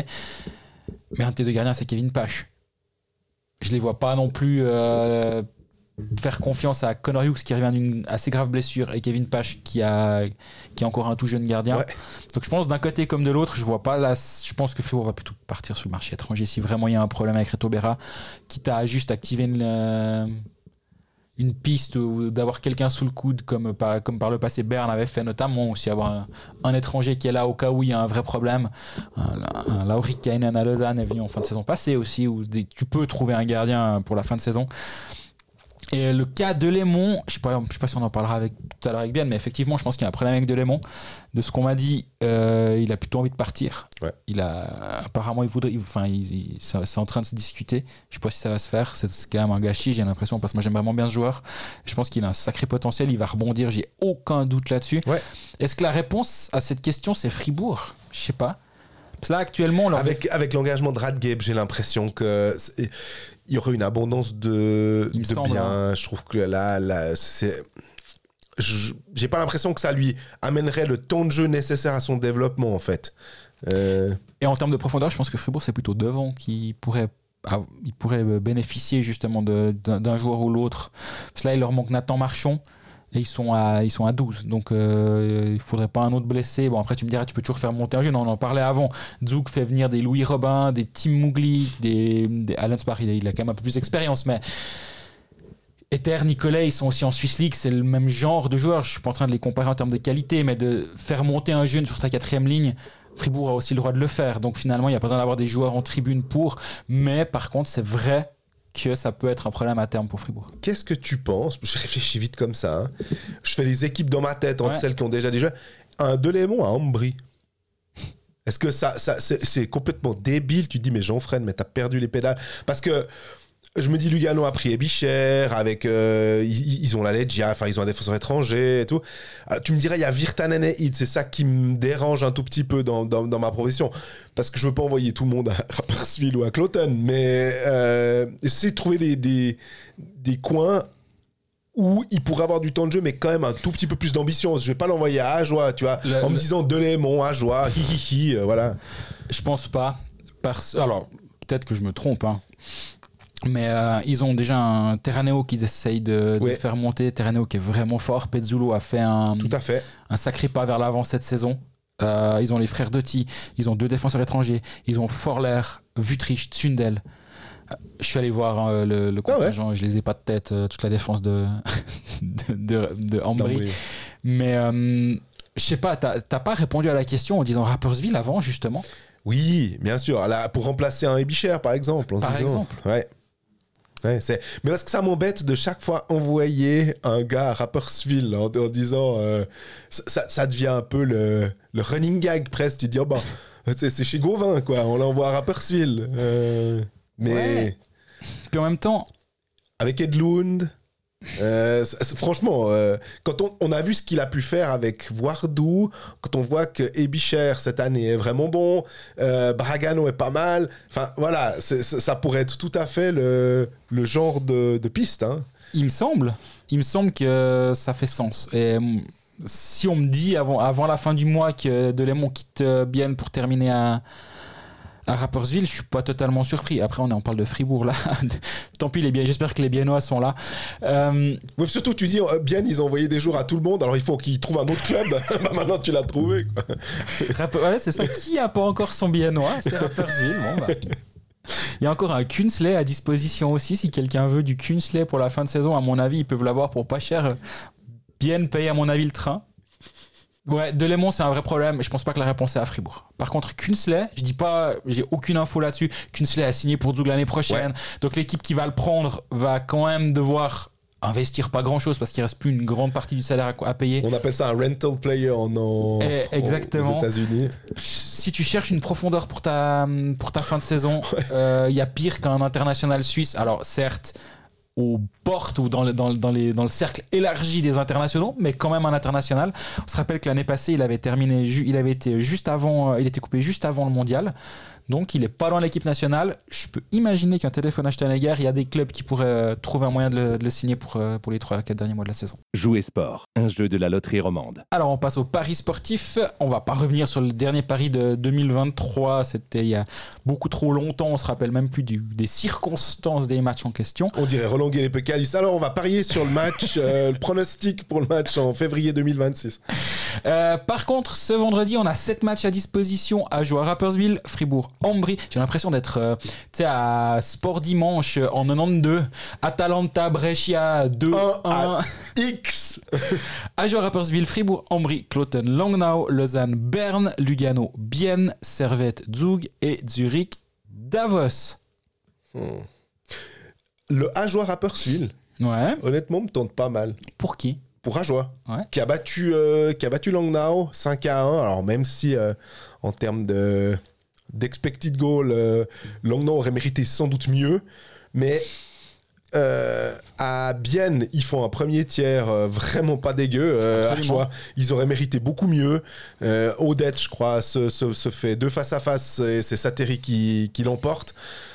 Mais un de tes deux gardiens, c'est Kevin Pache. Je les vois pas non plus euh, faire confiance à Connor Hughes qui revient d'une assez grave blessure et Kevin Pache qui, a, qui est encore un tout jeune gardien. Ouais. Donc je pense d'un côté comme de l'autre, je vois pas là. Je pense que Fribourg va plutôt partir sur le marché étranger si vraiment il y a un problème avec Reto Berra, quitte à juste activer une, euh, une piste ou d'avoir quelqu'un sous le coude comme par, comme par le passé Berne avait fait notamment aussi avoir un, un étranger qui est là au cas où il y a un vrai problème un, un Lauri Kainen à Lausanne est venu en fin de saison passée aussi où des- tu peux trouver un gardien pour la fin de saison et le cas de Lémon, je je sais pas si on en parlera avec, tout à l'heure avec Bien, mais effectivement, je pense qu'il y a un problème avec de Lémon. De ce qu'on m'a dit, euh, il a plutôt envie de partir. Ouais. Il a, apparemment, il voudrait, enfin, c'est en train de se discuter. Je sais pas si ça va se faire. C'est quand même un gâchis, j'ai l'impression, parce que moi j'aime vraiment bien ce joueur. Je pense qu'il a un sacré potentiel. Il va rebondir, j'ai aucun doute là-dessus. Ouais. Est-ce que la réponse à cette question, c'est Fribourg? Je sais pas. Là, actuellement, Avec, avec l'engagement de Radgeb, j'ai l'impression que il y aurait une abondance de, de semble, biens. hein. Je trouve que là, là c'est. J'ai pas l'impression que ça lui amènerait le temps de jeu nécessaire à son développement, en fait. Euh, Et en termes de profondeur, je pense que Fribourg, c'est plutôt devant qui pourrait, ah, il pourrait bénéficier justement d'un joueur ou l'autre. Là, il leur manque Nathan Marchand et ils sont à, ils sont à 12. Donc, euh, il faudrait pas un autre blessé. Bon, après, tu me diras, tu peux toujours faire monter un jeune. On en parlait avant. Zouk fait venir des Louis Robin, des Tim Mougli, des, des Alan Spar. Il, a- il a quand même un peu plus d'expérience, mais. Ether, Nicolet, ils sont aussi en Swiss League, c'est le même genre de joueurs. Je suis pas en train de les comparer en termes de qualité, mais de faire monter un jeune sur sa quatrième ligne, Fribourg a aussi le droit de le faire. Donc finalement, il n'y a pas besoin d'avoir des joueurs en tribune pour. Mais par contre, c'est vrai que ça peut être un problème à terme pour Fribourg. Qu'est-ce que tu penses? Je réfléchis vite comme ça. hein. Je fais les équipes dans ma tête entre Ouais. celles qui ont déjà des joueurs. Un Delémont à Ambry. Est-ce que ça, ça c'est c'est complètement débile? Tu te dis, mais Jean-Fred, mais t'as perdu les pédales. Parce que je me dis, Lugano a pris Ebicher, avec. euh, ils, ils ont la Legia, enfin, ils ont un défenseur étranger et tout. Alors, tu me dirais, il y a Virtanen et Hid, c'est ça qui me dérange un tout petit peu dans, dans, dans ma profession. Parce que je veux pas envoyer tout le monde à Rapperswil ou à Cloton, mais euh, j'essaie de trouver des, des, des coins où il pourrait avoir du temps de jeu, mais quand même un tout petit peu plus d'ambition. Je vais pas l'envoyer à Ajoie, tu vois, Le- en me disant Delémont, Ajoie, hi hi hi, euh, voilà. Je pense pas. Parce... Alors, peut-être que je me trompe, hein. Mais euh, ils ont déjà un Terraneo qu'ils essayent de, faire monter. Terraneo qui est vraiment fort. Pezzulo a fait un, Tout à fait. un sacré pas vers l'avant cette saison. Euh, ils ont les frères Doty, ils ont deux défenseurs étrangers, ils ont Forler, Vutrich, Tsundel. Euh, Je suis allé voir euh, le, le Ah ouais. contingent, je les ai pas de tête, toute la défense de, de, de, de Ambry. Non, oui. Mais je sais pas, t'as pas répondu à la question en disant Rappersville avant, justement? Oui, bien sûr. Là, pour remplacer un Ebicher, par exemple. en Par disant- exemple. Ouais. Ouais, c'est... Mais parce que ça m'embête de chaque fois envoyer un gars à Rapperswil en, en disant. euh, ça, devient un peu le, le running gag presque. Tu dis, oh bah, c'est, c'est chez Gauvin, quoi. On l'envoie à Rapperswil. Euh, mais Ouais. Puis en même temps, avec Edlund. Euh, franchement, euh, quand on, a vu ce qu'il a pu faire avec Voardou, quand on voit que Ebicher cette année est vraiment bon, euh, Bragano est pas mal, enfin voilà, ça pourrait être tout à fait le, le genre de, de piste. Hein. il me semble, il me semble que ça fait sens. Et hum, si on me dit avant, avant la fin du mois que Delémont quitte Bienne pour terminer à, à Rapperswil, je suis pas totalement surpris. Après, on, parle de Fribourg là. Tant pis, les bien. J'espère que les Biennois sont là. Euh, Ouais, surtout, tu dis, euh, bien, ils ont envoyé des jours à tout le monde, alors il faut qu'ils trouvent un autre club. Bah, Maintenant, tu l'as trouvé. quoi. Rapp- ouais, c'est ça. Qui a pas encore son Biennois? C'est Rapperswil. Bon, bah. Il y a encore un Kunsley à disposition aussi. Si quelqu'un veut du Kunsley pour la fin de saison, à mon avis, ils peuvent l'avoir pour pas cher. Bien paye, à mon avis, le train. Ouais, de Lémon, c'est un vrai problème. Je pense pas que la réponse est à Fribourg. Par contre, Kunsley, je dis pas, j'ai aucune info là-dessus. Kunsley a signé pour Zug l'année prochaine. Donc l'équipe qui va le prendre va quand même devoir investir pas grand-chose parce qu'il reste plus une grande partie du salaire à, à payer. On appelle ça un rental player en, en- Eh, exactement. aux États-Unis. Si tu cherches une profondeur pour ta, pour ta fin de saison, euh, il y a pire qu'un international suisse. Alors, certes, aux portes ou dans le, cercle élargi des internationaux, mais quand même un international. On se rappelle que l'année passée, il avait terminé, il avait été juste avant, euh, il était coupé juste avant le mondial. Donc, il n'est pas dans l'équipe nationale. Je peux imaginer qu'un téléphone à Steinegger, il y a des clubs qui pourraient euh, trouver un moyen de le, de le signer pour, euh, pour les 3-4 derniers mois de la saison. Jouer sport, un jeu de la loterie romande. Alors on passe au pari sportif. On va pas revenir sur le dernier pari de 2023. C'était il y a beaucoup trop longtemps. On se rappelle même plus du- des circonstances des matchs en question. On dirait Roland Guélet-Pécalis. Alors, on va parier sur le match, euh, le pronostic pour le match en février 2026. Euh, par contre, ce vendredi, on a 7 matchs à disposition à jouer à Rapperswil, Fribourg, Ambry. J'ai l'impression d'être euh, tu sais, à Sport Dimanche euh, en 92. Atalanta, Brescia 2-1. à X à Rapperswil, Fribourg, Ambry, Cloten, Langnau, Lausanne, Berne, Lugano, Bienne, Servette, Zug et Zurich, Davos. Le Ajoie Rapperswil, Ouais. honnêtement, me tente pas mal. Pour qui? Pour Ajoie, Ouais. qui a battu, euh, qui a battu Langnau 5 à 1. Alors, même si euh, en termes de d'expected goal, euh, Langnau aurait mérité sans doute mieux, mais euh, à Bienne, ils font un premier tiers euh, vraiment pas dégueu. Euh, ils auraient mérité beaucoup mieux. Euh, Odette, je crois, se, se- se fait deux face à face et c'est qui, qui l'emporte.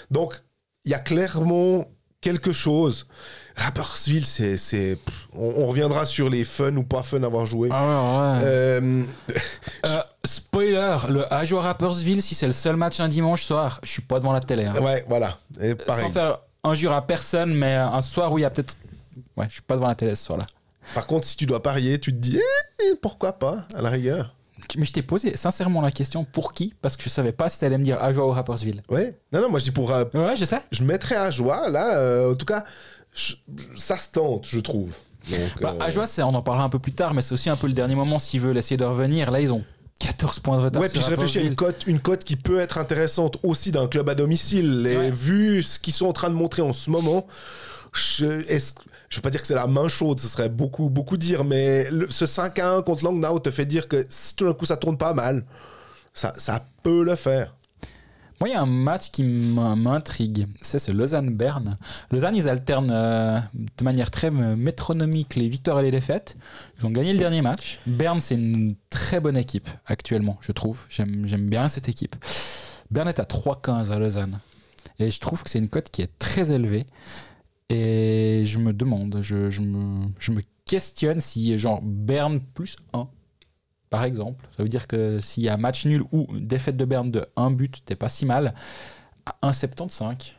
Donc, il y a clairement quelque chose. Rapperswil, c'est. c'est- On, on reviendra sur les fun ou pas fun à avoir joué. Ah ouais, Euh, Euh, spoiler, le à jouer à Rappersville, si c'est le seul match un dimanche soir, je suis pas devant la télé. hein. ouais, voilà. Et pareil. Sans faire injure à personne, mais un soir où il y a peut-être. Ouais, je suis pas devant la télé ce soir-là. Par contre, si tu dois parier, tu te dis, eh, pourquoi pas, à la rigueur. Tu- Mais je t'ai posé sincèrement la question pour qui? Parce que je savais pas si t'allais me dire à jouer au Rappersville. Ouais. Non, non, moi, je dis pour. euh, Ouais, je sais. je mettrais à joie, là. euh, en tout cas, je- ça se tente, je trouve. Donc, Bah, euh, on en parlera un peu plus tard, mais c'est aussi un peu le dernier moment s'ils veulent essayer de revenir. Là, ils ont 14 points de retard. Ouais, sur puis je réfléchis à une cote, une cote qui peut être intéressante aussi d'un club à domicile. Et Ouais. vu ce qu'ils sont en train de montrer en ce moment, je, est-ce- je vais pas dire que c'est la main chaude, ce serait beaucoup, beaucoup dire, mais ce 5 à 1 contre Langnau te fait dire que si tout d'un coup ça tourne pas mal, ça, ça peut le faire. Moi, il y a un match qui m'intrigue. C'est ce Lausanne-Berne. Lausanne, ils alternent euh, de manière très euh, métronomique les victoires et les défaites. Ils ont gagné le dernier match. Berne, c'est une très bonne équipe actuellement, je trouve. J'aime j'aime bien cette équipe. Berne est à 3,15 à Lausanne. Et je trouve que c'est une cote qui est très élevée. Et je me demande, je, je me, je me questionne si, genre, Berne plus 1, par exemple. Ça veut dire que s'il y a match nul ou une défaite de Berne de 1 but, t'es pas si mal. À 1,75.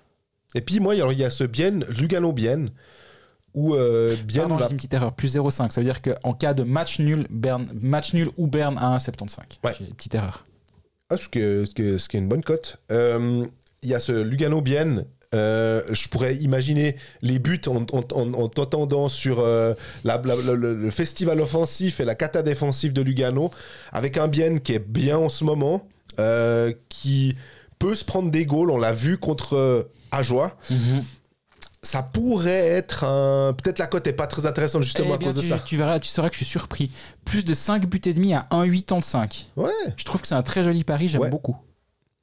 Et puis moi, il y a ce Bienne, Lugano-Bienne, où euh, Bienne Pardon, dit une petite erreur, plus 0,5. Ça veut dire qu'en cas de match nul, Berne, match nul ou Berne à 1,75. Ouais. J'ai une petite erreur. Ah, ce qui est une bonne cote. Euh, Il y a ce Lugano-Bienne. Euh, je pourrais imaginer les buts en, en, en- en t'entendant sur euh, la- la- la- le, festival offensif et la cata défensive de Lugano, avec un Bienne qui est bien en ce moment, euh, qui peut se prendre des goals. On l'a vu contre Ajoie. Ça pourrait être un. Peut-être la cote est pas très intéressante justement Eh à bien, cause de ça. tu verras, tu sauras que je suis surpris. Plus de 5 buts et demi à 1,85. Ouais, Je trouve que c'est un très joli pari, j'aime Ouais. beaucoup.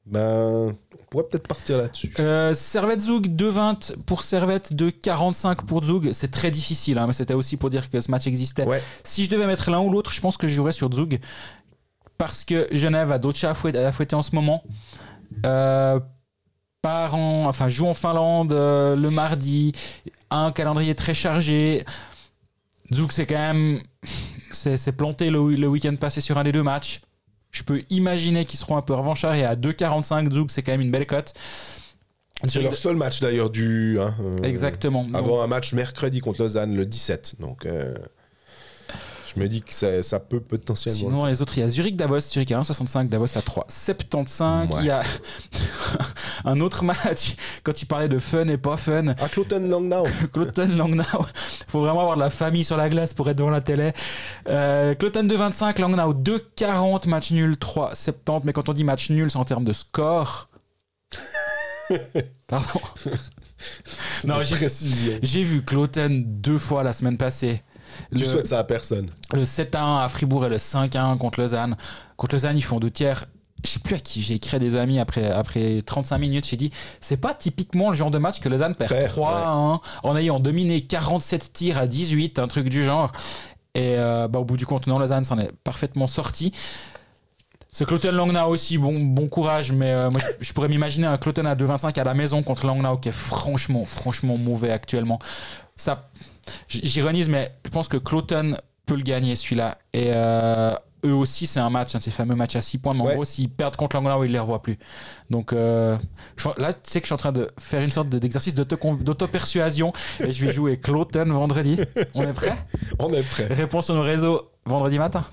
ben. On pourrait peut-être partir là-dessus. Euh, Servette Zug 2,20 pour Servette, 2,45 pour Zug. C'est très difficile, hein, mais c'était aussi pour dire que ce match existait. Ouais. Si je devais mettre l'un ou l'autre, je pense que je jouerais sur Zug. Parce que Genève a d'autres chats à fouetter, à fouetter en ce moment. Euh, part en, enfin, joue en Finlande euh, le mardi. Un calendrier très chargé. Zug, c'est quand même. C'est c'est planté le, le week-end passé sur un des deux matchs. Je peux imaginer qu'ils seront un peu revanchards et à 2,45 Zug, c'est quand même une belle cote. C'est leur seul match d'ailleurs du. hein, euh, Exactement. Avant un match mercredi contre Lausanne le 17. Donc euh, je me dis que ça, ça peut potentiellement. Sinon, les autres, il y a Zurich Davos, Zurich à 1,65, Davos à 3,75. Ouais. Il y a un autre match, quand tu parlais de fun et pas fun, À Cloton Langnau. Cloton Langnau. faut vraiment avoir de la famille sur la glace pour être devant la télé. Euh, Cloton 2,25, Langnau 2,40, match nul 3,70. Mais quand on dit match nul, c'est en termes de score. Pardon. non, j'ai vu Cloton deux fois la semaine passée. Tu Le- souhaites ça à personne. le 7-1 à Fribourg et le 5-1 contre Lausanne. Contre Lausanne, ils font deux tiers. Je sais plus à qui j'ai écrit à des amis après, après 35 minutes. J'ai dit, c'est pas typiquement le genre de match que Lausanne perd Perd, 3-1 en ayant dominé 47 tirs à 18, un truc du genre. Et euh, bah, au bout du compte, non, Lausanne s'en est parfaitement sorti. Ce Cloton Langnau aussi, bon, bon courage, mais euh, moi, je, je pourrais m'imaginer un Cloton à 2,25 à la maison contre Langnau qui est franchement, franchement mauvais actuellement. Ça, j'ironise, mais je pense que Cloton peut le gagner celui-là. Et euh, eux aussi, c'est un match, un de ces fameux matchs à 6 points, mais en gros, s'ils perdent contre Langnau, ils ne les revoient plus. Donc euh, je- là, tu sais que je suis en train de faire une sorte de- d'exercice d'auto- d'auto-persuasion et je vais jouer Cloton vendredi. On est prêt? On est prêt. Réponse sur nos réseaux vendredi matin.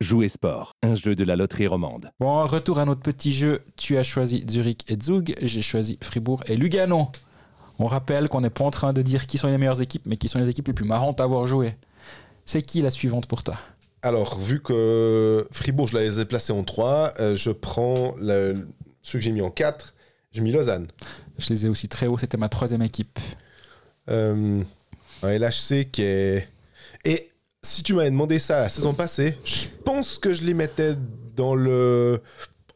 Jouer sport, un jeu de la loterie romande. Bon, retour à notre petit jeu. Tu as choisi Zurich et Zug. J'ai choisi Fribourg et Lugano. On rappelle qu'on n'est pas en train de dire qui sont les meilleures équipes, mais qui sont les équipes les plus marrantes à avoir joué. C'est qui la suivante pour toi? Alors, vu que Fribourg, je les ai placés en 3, je prends le- ceux que j'ai mis en 4. J'ai mis Lausanne. Je les ai aussi très haut. C'était ma troisième équipe. Euh, un LHC qui est. Et si tu m'avais demandé ça la saison passée, je pense que je les mettais dans le.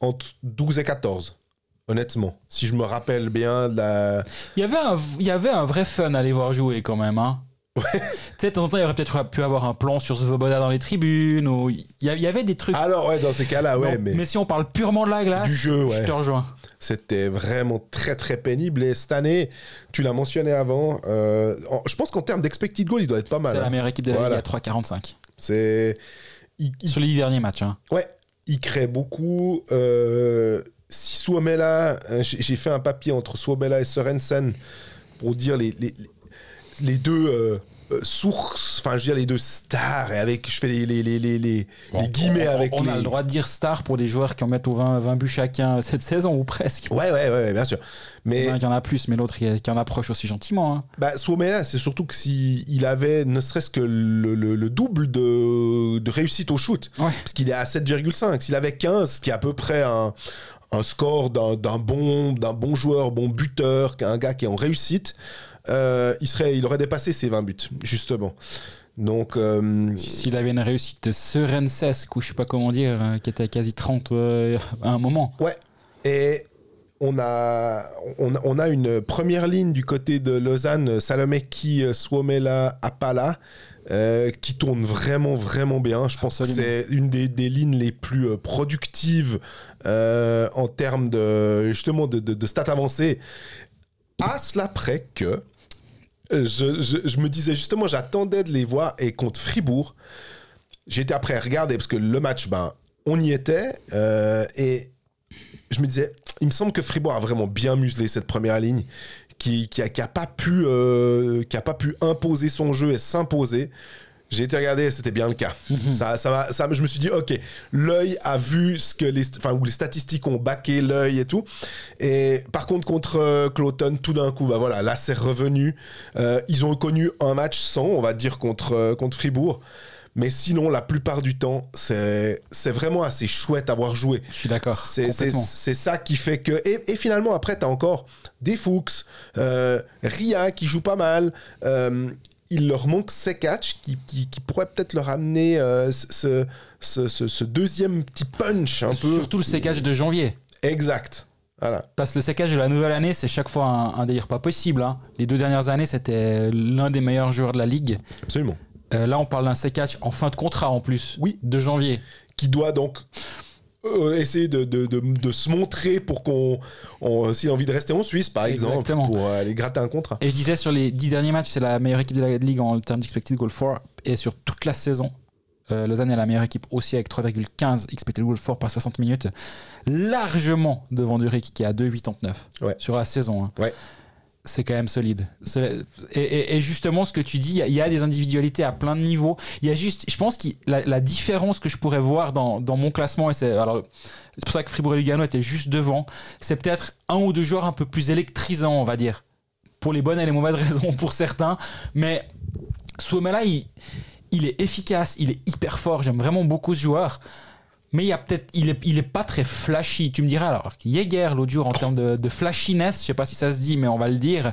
entre 12 et 14. Honnêtement. Si je me rappelle bien la. Il y avait un, il y avait un vrai fun à les voir jouer quand même. Hein. tu sais, de temps en temps, il y aurait peut-être pu avoir un plan sur Svoboda dans les tribunes. Ou... Il y avait des trucs. Alors, ouais, dans ces cas-là, ouais, Non, mais. si on parle purement de la glace, Du jeu, je ouais. te rejoins. C'était vraiment très très pénible. Et cette année, tu l'as mentionné avant, euh, en- je pense qu'en termes d'expected goal, il doit être pas mal. C'est hein. la meilleure équipe de la Voilà. Ligue à 3,45. C'est. il- Sur les derniers matchs. Hein. Ouais, il crée beaucoup. Euh, si Suomela, euh, j'ai fait un papier entre Suomela et Sorensen pour dire les, les, les deux euh, euh, sources, enfin je veux dire les deux stars, et avec, je fais les, les, les, les, guillemets on, avec on les... a le droit de dire star pour des joueurs qui en mettent au 20, 20 buts chacun cette saison ou presque. Ouais, ouais, ouais, bien sûr. Il y Mais en a qui en a plus, mais l'autre qui en approche aussi gentiment. hein. bah, Suomela, c'est surtout que s'il il avait ne serait-ce que le, le- le double de, de réussite au shoot, Ouais. parce qu'il est à 7,5. S'il avait 15, ce qui est à peu près un, un score d'un bon, d'un bon joueur, bon buteur, un gars qui est en réussite, euh, il, serait, il aurait dépassé ses 20 buts, justement. Donc, euh, S'il avait une réussite sereine-sesque, ou je sais pas comment dire, euh, qui était à quasi 30 euh, à un moment. ouais. Et on a, on, on a une première ligne du côté de Lausanne, Salomeki, Suomela, Apala, euh, qui tourne vraiment, vraiment bien. Je pense Absolument. que c'est une des, des lignes les plus euh, productives euh, en termes de, justement, de, de, de stats avancées. À cela près que je, je- je me disais justement, j'attendais de les voir et contre Fribourg, j'étais après à regarder parce que le match, ben, on y était et je me disais, il me semble que Fribourg a vraiment bien muselé cette première ligne, qui, qui, a, qui a pas pu, euh, qui a pas pu imposer son jeu et s'imposer. J'ai été regarder, et c'était bien le cas. ça, ça, m'a- ça, je me suis dit, ok, l'œil a vu ce que les, enfin, où les statistiques ont baqué l'œil et tout. Et par contre, contre euh, Cloton, tout d'un coup, bah voilà, là c'est revenu. Euh, ils ont connu un match sans, on va dire, contre, euh, contre Fribourg. Mais sinon, la plupart du temps, c'est vraiment assez chouette à voir jouer. Je suis d'accord. C'est ça qui fait que. Et, et finalement, après, tu as encore des Fuchs, euh, Ria qui joue pas mal. euh, il leur manque Sekatch qui, qui, qui pourrait peut-être leur amener euh, ce, ce, ce- ce deuxième petit punch un peu. Surtout le sécage de janvier. Exact. Voilà. Parce que le sécage de la nouvelle année, c'est chaque fois un, un délire pas possible. hein. Les deux dernières années, c'était l'un des meilleurs joueurs de la ligue. Absolument. Euh, là, on parle d'un sécage en fin de contrat en plus. Oui. De janvier. Qui doit donc. euh, essayer de, de, de, de se montrer pour qu'on. on- S'il a envie de rester en Suisse, par exemple, pour aller gratter un contrat. Et je disais, sur les dix derniers matchs, c'est la meilleure équipe de la ligue en termes d'expected goal for. Et sur toute la saison, Euh, Lausanne est la meilleure équipe aussi avec 3,15 expected goal for par 60 minutes, largement devant Zurich qui est à 2,89 Ouais. sur la saison. hein. Ouais. C'est quand même solide. Et, justement, ce que tu dis, il y a- des individualités à plein de niveaux. Il y a juste, je pense que la, différence que je pourrais voir dans, mon classement, c'est alors pour ça que Fribourg et Lugano étaient juste devant, c'est peut-être un ou deux joueurs un peu plus électrisants, on va dire. Pour les bonnes et les mauvaises raisons, pour certains. Mais Suomela, il, il est efficace, il est hyper fort. J'aime vraiment beaucoup ce joueur. Mais il y a peut-être, il est, il est pas très flashy. Tu me diras alors, Jäger l'autre jour en termes de, de flashiness, je sais pas si ça se dit, mais on va le dire.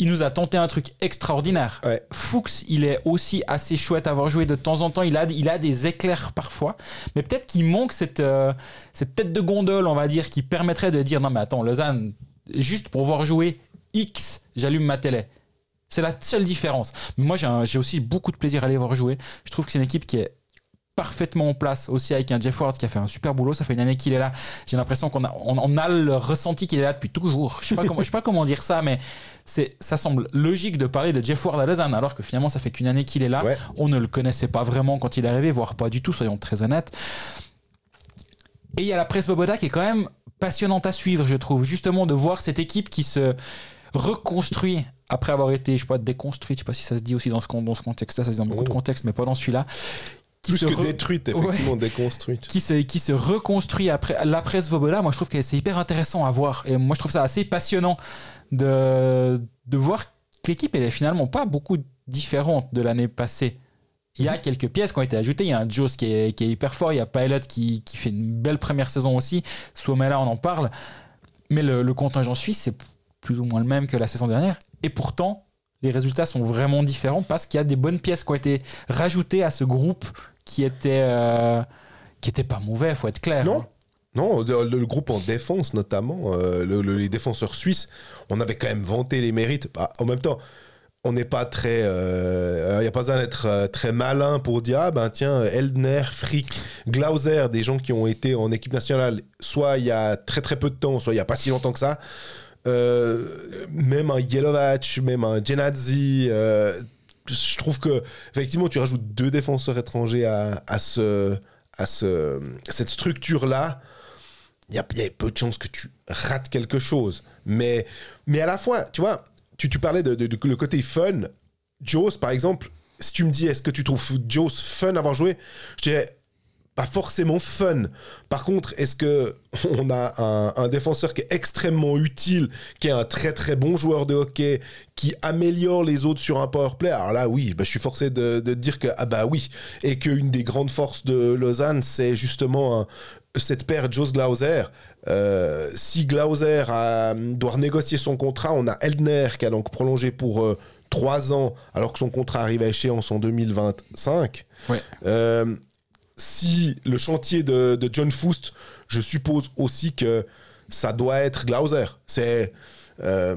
Il nous a tenté un truc extraordinaire. Ouais. Fuchs, il est aussi assez chouette à avoir joué de temps en temps. Il a, il a des éclairs parfois. Mais peut-être qu'il manque cette, euh, cette tête de gondole, on va dire, qui permettrait de dire non, mais attends, Lausanne, juste pour voir jouer X, j'allume ma télé. C'est la seule différence. Mais moi, j'ai aussi beaucoup de plaisir à les voir jouer. Je trouve que c'est une équipe qui est parfaitement en place aussi avec un Jeff Ward qui a fait un super boulot. Ça fait une année qu'il est là. J'ai l'impression qu'on a, on, on a le ressenti qu'il est là depuis toujours. Je sais pas comment, je sais pas comment dire ça, mais c'est, ça semble logique de parler de Jeff Ward à Lausanne alors que finalement ça fait qu'une année qu'il est là. Ouais. On ne le connaissait pas vraiment quand il est arrivé, voire pas du tout, soyons très honnêtes. Et il y a la presse Voboda qui est quand même passionnante à suivre, je trouve. Justement, de voir cette équipe qui se reconstruit après avoir été, je sais pas, déconstruite. Je sais pas si ça se dit aussi dans ce, dans ce contexte-là. Ça se dit dans beaucoup de Oh. contextes, mais pas dans celui-là. Qui Plus se que re- détruite, effectivement, déconstruite. qui se, qui se reconstruit après la presse Vobola, moi je trouve que c'est hyper intéressant à voir. Et moi je trouve ça assez passionnant de, de voir que l'équipe elle est finalement pas beaucoup différente de l'année passée. Il y a quelques pièces qui ont été ajoutées. Il y a un qui est, qui est hyper fort. Il y a Pilot qui, qui fait une belle première saison aussi. Suomela, on en parle. Mais le, le contingent suisse, c'est plus ou moins le même que la saison dernière. Et pourtant, les résultats sont vraiment différents parce qu'il y a des bonnes pièces qui ont été rajoutées à ce groupe qui était, euh, qui était pas mauvais, faut être clair. Non. hein. Non, le, le groupe en défense notamment, euh, le- le- les défenseurs suisses, on avait quand même vanté les mérites. Bah, en même temps, on n'est pas très. Il n'y a pas besoin d'être euh, très malin pour dire ah ben tiens, Eldner, Frick, Glauser, des gens qui ont été en équipe nationale, soit il y a très très peu de temps, soit il n'y a pas si longtemps que ça. Euh, même un Yelovac, même un Genadzi. Je trouve que effectivement, tu rajoutes deux défenseurs étrangers à, à ce, à ce, cette y a, il y a peu de chances que tu rates quelque chose. Mais, mais à la fois, tu vois, tu, tu parlais de, de- côté fun. Jaws, par exemple, si tu me dis est-ce que tu trouves Jaws fun à avoir joué, je dirais pas forcément fun. Par contre, est-ce que on a un, un défenseur qui est extrêmement utile, qui est un très très bon joueur de hockey, qui améliore les autres sur un power play? Alors là, oui, bah, je suis forcé de, de dire que ah bah oui, et qu'une des grandes forces de Lausanne, c'est justement un- cette paire Joe Glauser. Euh, si Glauser a- doit renégocier son contrat, on a Eldner qui a donc prolongé pour euh, trois ans, alors que son contrat arrive à échéance en 2025. Ouais. Euh, si le chantier de, John Foust, je suppose aussi que ça doit être Glauser. C'est. euh,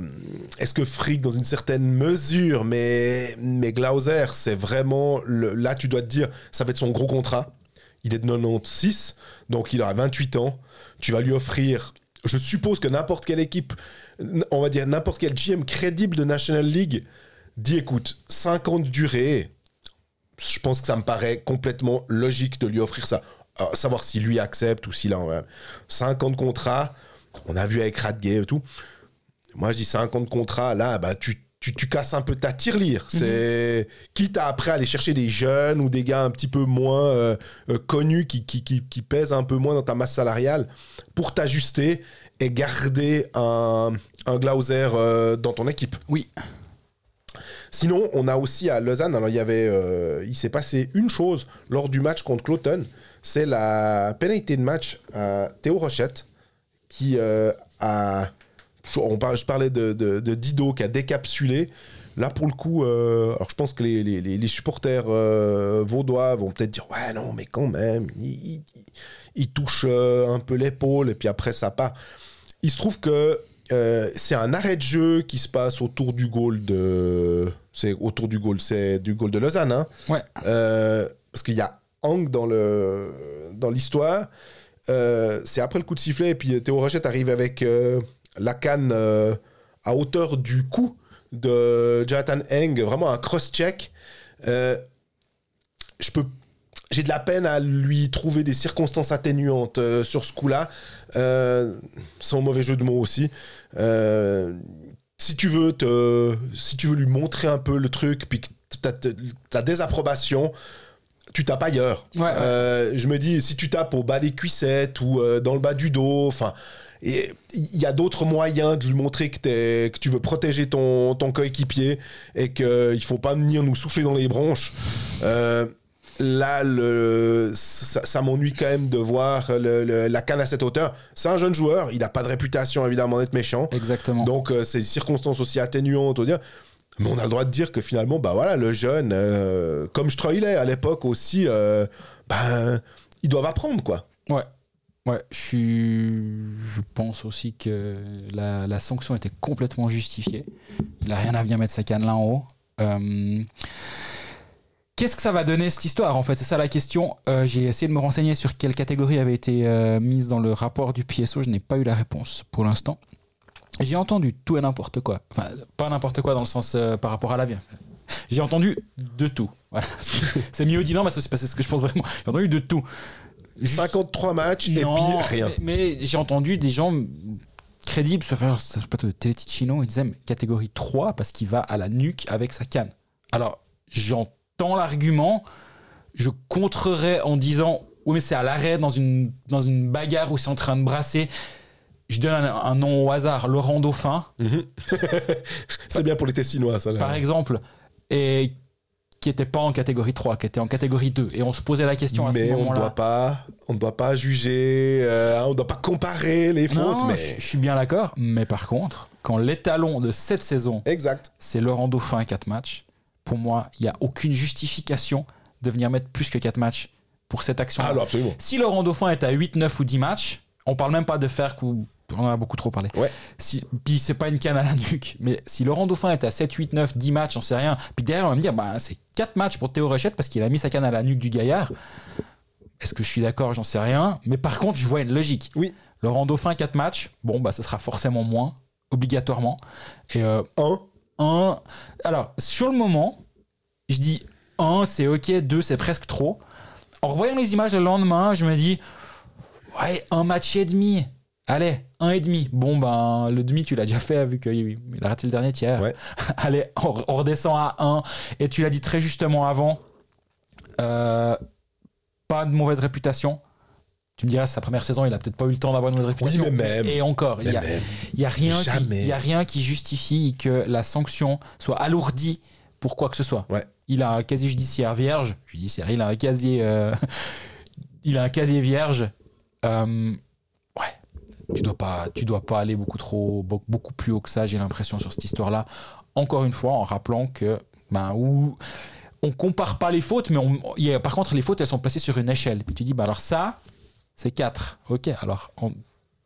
Est-ce que Frick, dans une certaine mesure, mais, mais Glauser, c'est vraiment. là, tu dois te dire, ça va être son gros contrat. Il est de 96, donc il aura 28 ans. Tu vas lui offrir. Je suppose que n'importe quelle équipe, on va dire n'importe quel GM crédible de National League, dit écoute, 5 ans de durée, je pense que ça me paraît complètement logique de lui offrir ça. Alors, savoir si lui accepte ou s'il a ouais, 5 ans de contrat. On a vu avec Radgay et tout. Moi, je dis 5 ans de contrat. Là, bah, tu, tu, tu casses un peu ta tirelire. C'est quitte à après aller chercher des jeunes ou des gars un petit peu moins euh, euh, connus qui, qui, qui, qui pèsent un peu moins dans ta masse salariale pour t'ajuster et garder un, un Glauser euh, dans ton équipe. Oui. Sinon, on a aussi à Lausanne, alors il y avait, euh, il s'est passé une chose lors du match contre Cloton, c'est la pénalité de match à Théo Rochette, qui euh, a, on je parlais de, de- Dido qui a décapsulé. Là, pour le coup, euh, alors je pense que les, les- les- supporters vaudois vont peut-être dire ouais non, mais quand même, il, il- il touche un peu l'épaule et puis après ça part. Il se trouve que euh, c'est un arrêt de jeu qui se passe autour du goal de. C'est autour du goal, c'est du goal de Lausanne. hein. Ouais. Euh, parce qu'il y a Hang dans le dans l'histoire. Euh, c'est après le coup de sifflet et puis Théo Rochette arrive avec la canne à hauteur du cou de Jonathan Heng, vraiment un cross-check. Je peux j'ai de la peine à lui trouver des circonstances atténuantes euh, sur ce coup-là, euh, sans mauvais jeu de mots aussi. Euh, si tu veux te, si tu veux lui montrer un peu le truc, puis que t'as, t'as désapprobation, tu tapes ailleurs. Ouais, ouais. Je me dis, si tu tapes au bas des cuissettes ou dans le bas du dos, enfin, et il y a d'autres moyens de lui montrer que, t'es- que tu veux protéger ton, ton coéquipier et qu'il ne faut pas venir nous souffler dans les bronches. Euh, là, le, ça, ça m'ennuie quand même de voir le- le- la canne à cette hauteur. C'est un jeune joueur, il n'a pas de réputation évidemment d'être méchant. Exactement. Donc, euh, c'est des circonstances aussi atténuantes, on dire. Mais on a le droit de dire que finalement, bah voilà, le jeune, euh, comme Stroilet à l'époque aussi, euh, ben, ils doivent apprendre, quoi. Ouais. Ouais, je suis. Je pense aussi que la, la sanction était complètement justifiée. Il a rien à venir mettre sa canne là en haut. Euh, Qu'est-ce que ça va donner cette histoire en fait? C'est ça la question. Euh, J'ai essayé de me renseigner sur quelle catégorie avait été euh, mise dans le rapport du PSO. Je n'ai pas eu la réponse pour l'instant. J'ai entendu tout et n'importe quoi. Enfin, pas n'importe quoi dans le sens euh, par rapport à la vie. J'ai entendu de tout. Voilà. C'est- mieux dit non, parce que c'est ce que je pense vraiment. J'ai entendu de tout. Juste- 53 matchs non, et puis rien. Mais, mais j'ai entendu des gens crédibles se faire ça se plateau de Téléticino, ils disaient catégorie 3 parce qu'il va à la nuque avec sa canne. Alors, j'entends l'argument, je contrerai en disant oui mais c'est à l'arrêt dans une, dans une bagarre où c'est en train de brasser. Je donne un, un nom au hasard, Laurent Dauphin, Mhm. c'est bien pour les Tessinois, ça. là. par exemple, et qui était pas en catégorie 3, qui était en catégorie 2. Et on se posait la question à ce mais on ne moment-là. doit pas, on ne doit pas juger, euh, hein, on ne doit pas comparer les fautes, Non, mais je je suis bien d'accord. Mais par contre, quand l'étalon de cette saison, exact. c'est Laurent Dauphin 4 matchs, pour moi, il n'y a aucune justification de venir mettre plus que 4 matchs pour cette action. Alors. Ah, si Laurent Dauphin est à 8, 9 ou 10 matchs, on parle même pas de faire coup. On en a beaucoup trop parlé. Ouais. Si, puis c'est pas une canne à la nuque. Mais si Laurent Dauphin est à 7, 8, 9, 10 matchs, on sait rien. Puis derrière, on va me dire, bah, c'est 4 matchs pour Théo Rochette parce qu'il a mis sa canne à la nuque du gaillard. Est-ce que je suis d'accord? J'en sais rien. Mais par contre, je vois une logique. Oui. Laurent Dauphin, 4 matchs. Bon, bah, ça sera forcément moins, obligatoirement. Et. Euh, alors, sur le moment, je dis 1, c'est ok, 2, c'est presque trop. En revoyant les images le lendemain, je me dis, ouais, un match et demi. Allez, un et demi. Bon, ben, le demi, tu l'as déjà fait, vu qu'il a raté le dernier tiers. Allez, on, redescend à 1. Et tu l'as dit très justement avant, euh, pas de mauvaise réputation. Tu me diras, sa première saison, il a peut-être pas eu le temps d'avoir une mauvaise Oui, réputation. mais même. Et encore, il mais y a, rien qui, Jamais. il y a rien qui justifie que la sanction soit alourdie pour quoi que ce soit. Ouais. Il a un casier judiciaire vierge, judiciaire, il a un casier, euh, il a un casier vierge. Euh, ouais, tu dois pas, tu dois pas aller beaucoup trop, be- beaucoup plus haut que ça. J'ai l'impression sur cette histoire-là. Encore une fois, en rappelant que, ben, où on compare pas les fautes, mais on, il y a- par contre les fautes elles sont placées sur une échelle. Puis tu dis, bah alors ça, c'est 4. Ok, alors on-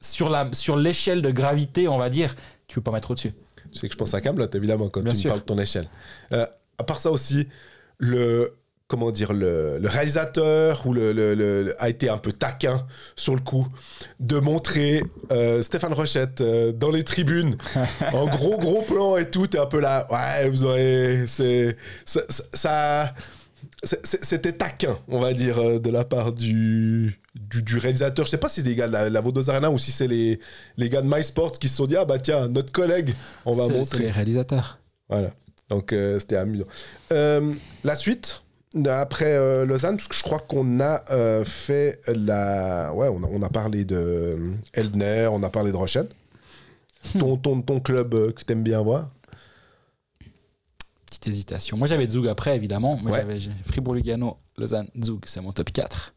sur la sur l'échelle de gravité, on va dire, tu peux pas mettre au-dessus. Tu sais que je pense à Camelot, évidemment, quand Bien tu sûr. me parles de ton échelle. Euh, à part ça aussi, le comment dire le, le réalisateur ou le, le- le- le- a été un peu taquin sur le coup de montrer euh, Stéphane Rochette euh, dans les tribunes en gros gros plan et tout. T'es un peu là, ouais, vous aurez, c'est ça. C'était taquin, on va dire, euh, de la part du, du, du réalisateur. Je sais pas si c'est des gars de la, la Vaudoise Arena ou si c'est les, les gars de MySports qui se sont dit Ah bah tiens, notre collègue, on va C'est- C'est montrer. les réalisateurs. Voilà. Donc euh, c'était amusant. Euh, la suite, après euh, Lausanne, parce que je crois qu'on a fait la. Ouais, on a, on a parlé de Eldner, on a parlé de Rochette. Ton, ton, ton club que t'aimes bien voir. Petite hésitation. Moi j'avais Zug après évidemment. Moi Ouais. j'avais Fribourg-Lugano, Lausanne, Zug, c'est mon top 4.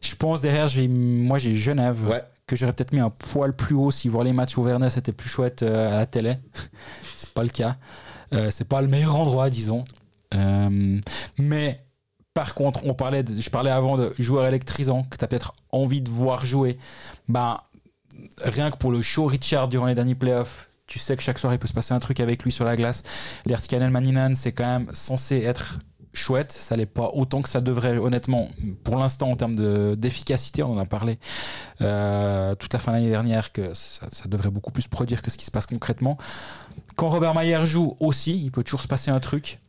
Je pense derrière, moi j'ai Genève. Ouais. que j'aurais peut-être mis un poil plus haut si voir les matchs au Vernet c'était plus chouette euh, à la télé. c'est pas le cas. Euh, c'est pas le meilleur endroit, disons. Euh, mais par contre, on parlait de- je parlais avant de joueurs électrisants que tu as peut-être envie de voir jouer. Ben, rien que pour le show Richard durant les derniers playoffs, tu sais que chaque soir il peut se passer un truc avec lui sur la glace. L'Ertikanen Maninan, c'est quand même censé être chouette. Ça l'est pas autant que ça devrait, honnêtement, pour l'instant, en termes de- d'efficacité. On en a parlé euh, toute la fin de l'année dernière que ça, ça devrait beaucoup plus produire que ce qui se passe concrètement. Quand Robert Mayer joue aussi, il peut toujours se passer un truc.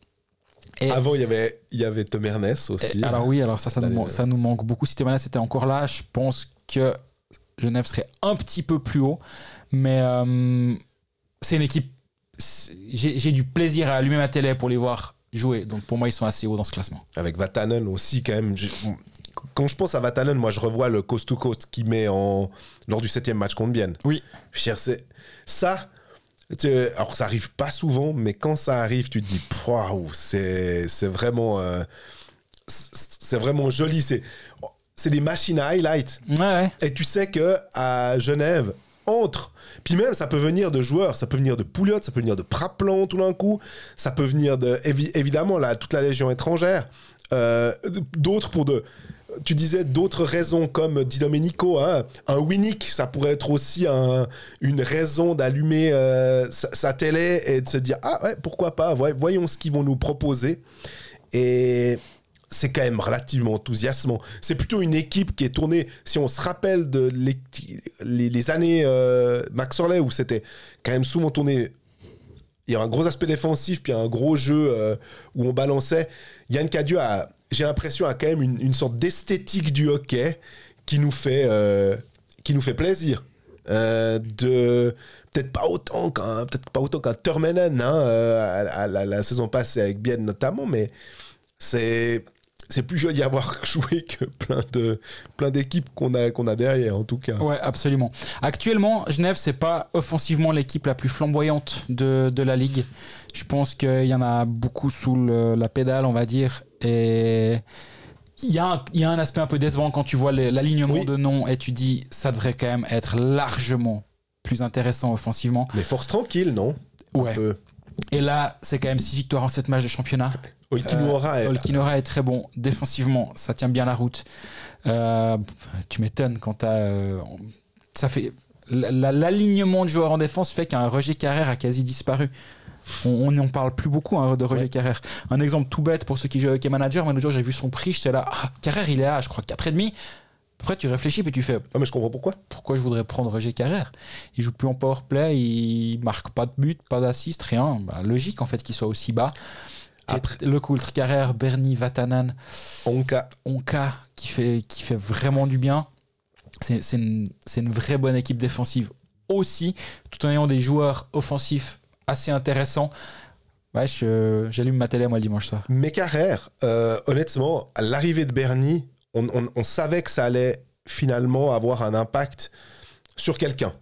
Et- Avant, il y avait, il y avait Tom Ernest aussi. Et alors oui, alors ça, ça, nous, de- ça nous manque beaucoup. Si Thémanas était encore là, je pense que Genève serait un petit peu plus haut. Mais euh, c'est une équipe. J'ai du plaisir à allumer ma télé pour les voir jouer. Donc pour moi, ils sont assez hauts dans ce classement. Avec Vatanen aussi, quand même. Quand je pense à Vatanen, moi, je revois le coast-to-coast qu'il met en... lors du septième match contre Bienne. Oui. Ça, alors ça arrive pas souvent, mais quand ça arrive, tu te dis, waouh, c'est vraiment, euh, c'est c'est vraiment joli. C'est c'est des machines à highlight. Ouais, ouais. Et tu sais que à Genève, entre, puis même ça peut venir de joueurs, ça peut venir de Pouliot, ça peut venir de Praplan tout d'un coup, ça peut venir de, évi- évidemment, là, toute la légion étrangère, euh, d'autres pour de, tu disais d'autres raisons comme Di Domenico, hein, un Winnick, ça pourrait être aussi un- une raison d'allumer euh, sa, sa télé et de se dire, ah ouais, pourquoi pas, voy- voyons ce qu'ils vont nous proposer. Et c'est quand même relativement enthousiasmant. C'est plutôt une équipe qui est tournée, si on se rappelle de les, les- années euh, Max Orley, où c'était quand même souvent tourné, il y a un gros aspect défensif, puis un gros jeu euh, où on balançait. Yann Cadieux a, j'ai l'impression, a quand même une, une sorte d'esthétique du hockey qui nous fait, euh, qui nous fait plaisir. De peut-être pas autant qu'un peut-être pas autant hein, à- la, saison passée avec Bienne notamment mais c'est c'est plus joli à voir jouer que plein de plein d'équipes qu'on a qu'on a derrière en tout cas Ouais, absolument. Actuellement, Genève, c'est pas offensivement l'équipe la plus flamboyante de, de la ligue. Je pense qu'il y en a beaucoup sous le- la pédale, on va dire. Et il y, a un- il y a un aspect un peu décevant quand tu vois l'alignement Oui. de noms et tu dis ça devrait quand même être largement plus intéressant offensivement. mais force tranquille non? Ouais. Et là, c'est quand même 6 victoires en 7 matchs de championnat. Est- Olkinora est très bon. Défensivement, ça tient bien la route. Euh, tu m'étonnes quand t'as. euh, ça fait. la- la- L'alignement de joueurs en défense fait qu'un Roger Carrère a quasi disparu. On n'en parle plus beaucoup hein, de Roger Ouais. Carrère. Un exemple tout bête pour ceux qui jouent avec manager. Moi, l'autre jour, j'ai vu son prix. J'étais là. Ah, Carrère, il est à, je crois, 4,5. Après, tu réfléchis puis tu fais ah mais je comprends pourquoi pourquoi je voudrais prendre Roger Carrère? Il joue plus en powerplay, il marque pas de but, pas d'assist, rien. Bah, logique en fait qu'il soit aussi bas. Après- le coultre Carrère, Bernie, Vatanen, Onka Onka qui fait, qui fait vraiment du bien. C'est une, une vraie bonne équipe défensive aussi, tout en ayant des joueurs offensifs assez intéressants. Ouais, je- j'allume ma télé moi le dimanche soir. Mais Carrère, euh, honnêtement, à l'arrivée de Bernie, on, on- on savait que ça allait finalement avoir un impact sur quelqu'un.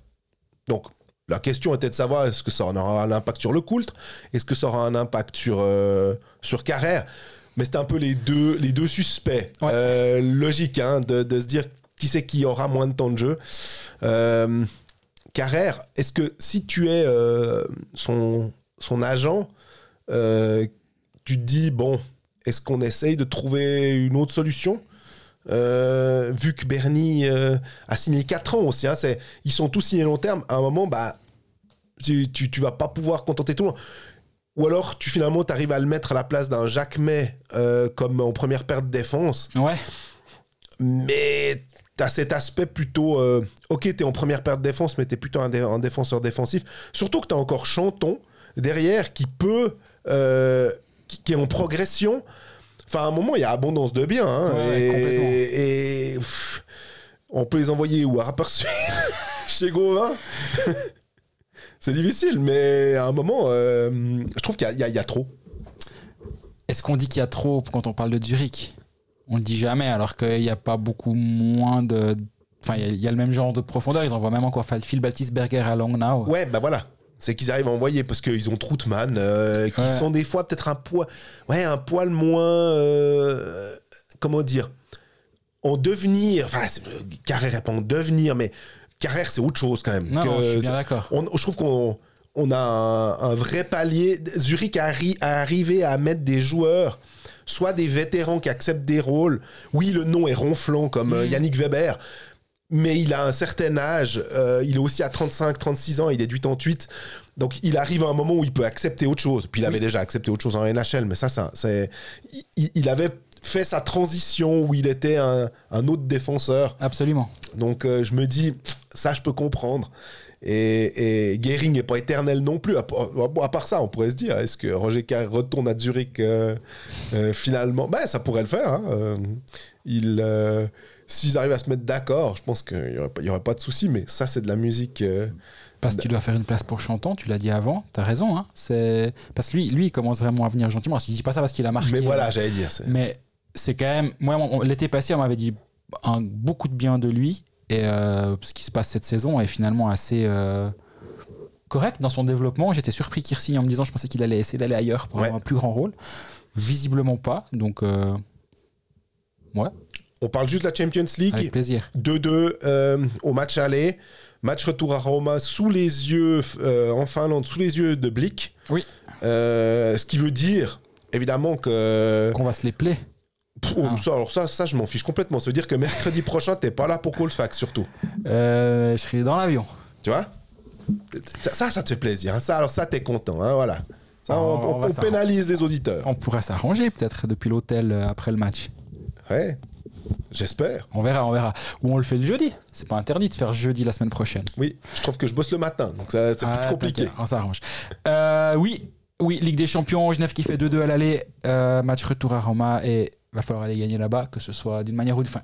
Donc, la question était de savoir est-ce que ça en aura un impact sur le Coultre Est-ce que ça aura un impact sur, euh, sur Carrère Mais c'est un peu les deux, les deux suspects. Ouais. Euh, logique hein, de, de se dire qui c'est qui aura moins de temps de jeu. Euh, Carrère, est-ce que si tu es son, son agent, tu te dis, bon, est-ce qu'on essaye de trouver une autre solution? Euh, Vu que Bernie euh, a signé 4 ans aussi, hein, ils sont tous signés long terme, à un moment, bah, tu, tu, tu vas pas pouvoir contenter tout le monde. Ou alors, tu finalement, tu arrives à le mettre à la place d'un Jacques May euh, comme en première paire de défense. Ouais, mais t'as cet aspect plutôt euh, ok t'es en première paire de défense mais t'es plutôt un, dé- un défenseur défensif. Surtout que t'as encore Chanton derrière qui peut euh, qui, qui est en progression. Enfin à un moment il y a abondance de biens hein, Ouais, et, complètement. et, pff, on peut les envoyer où? À Rapper chez Gauvin? C'est difficile mais à un moment euh, je trouve qu'il y a- y, y trop Est-ce qu'on dit qu'il y a trop quand on parle de Zurich? On le dit jamais, alors qu'il n'y a pas beaucoup moins de. Enfin, il y a- il y, a le même genre de profondeur. Ils envoient même encore Phil Baltisberger à Langnau. Ouais, bah voilà. C'est qu'ils arrivent à envoyer parce qu'ils ont Troutman, euh, qui Ouais. sont des fois peut-être un poil, ouais, un poil moins, euh, comment dire, en devenir. Enfin, Carrère est pas en devenir, mais Carrère c'est autre chose quand même. Non, que- non, je suis bien d'accord. je trouve qu'on on a un, un vrai palier. Zurich a, arri- a arrivé à mettre des joueurs, soit des vétérans qui acceptent des rôles. Oui, le nom est ronflant comme euh, Mm. Yannick Weber, mais il a un certain âge. euh, il est aussi à 35, 36 ans, il est du 88. Donc il arrive à un moment où il peut accepter autre chose. Puis il avait déjà accepté autre chose en NHL, mais ça, ça c'est. Il, il avait fait sa transition où il était un, un autre défenseur. Absolument. Donc euh, je me dis, ça je peux comprendre. Et, et Gehring n'est pas éternel non plus. À, à, part ça, on pourrait se dire, est-ce que Roger Carr retourne à Zurich euh, euh, finalement? Ben, ça pourrait le faire. Hein. Il, s'ils arrivent à se mettre d'accord, je pense qu'il n'y aurait, pas de souci. Mais ça, c'est de la musique. parce que tu dois faire une place pour Chanton, tu l'as dit avant, tu as raison. Hein. C'est... Parce que lui, lui, il commence vraiment à venir gentiment. Je dis pas ça parce qu'il a marqué. Mais voilà, j'allais dire. Mais c'est quand même. Moi, l'été passé, on m'avait dit un, beaucoup de bien de lui. Et euh, ce qui se passe cette saison est finalement assez euh, correct dans son développement. J'étais surpris qu'il signe en me disant je pensais qu'il allait essayer d'aller ailleurs pour avoir un plus grand rôle. Visiblement pas. Donc, euh, ouais. On parle juste de la Champions League. Avec plaisir. 2-2 au match aller. Match retour à Roma sous les yeux, en Finlande, sous les yeux de Blick. Oui. ce qui veut dire, évidemment, que. Qu'on va se les plaire. Ah. ça, alors ça, ça, je m'en fiche complètement. Se dire que mercredi prochain, t'es pas là pour Colfax, surtout. Euh, je serai dans l'avion. Tu vois? Ça, ça te fait plaisir. Hein. Ça, alors ça, t'es content. Hein, voilà. Ça, on, pénalise les auditeurs. On pourrait s'arranger peut-être depuis l'hôtel euh, après le match. Ouais. J'espère. On verra, on verra. Ou on le fait le jeudi. C'est pas interdit de faire jeudi la semaine prochaine. Oui, je trouve que je bosse le matin, donc c'est plus ah, compliqué. On s'arrange. Euh, oui, oui, Ligue des Champions, Genève qui fait 2-2 à l'aller, match retour à Roma et va falloir aller gagner là-bas, que ce soit d'une manière ou d'une fin.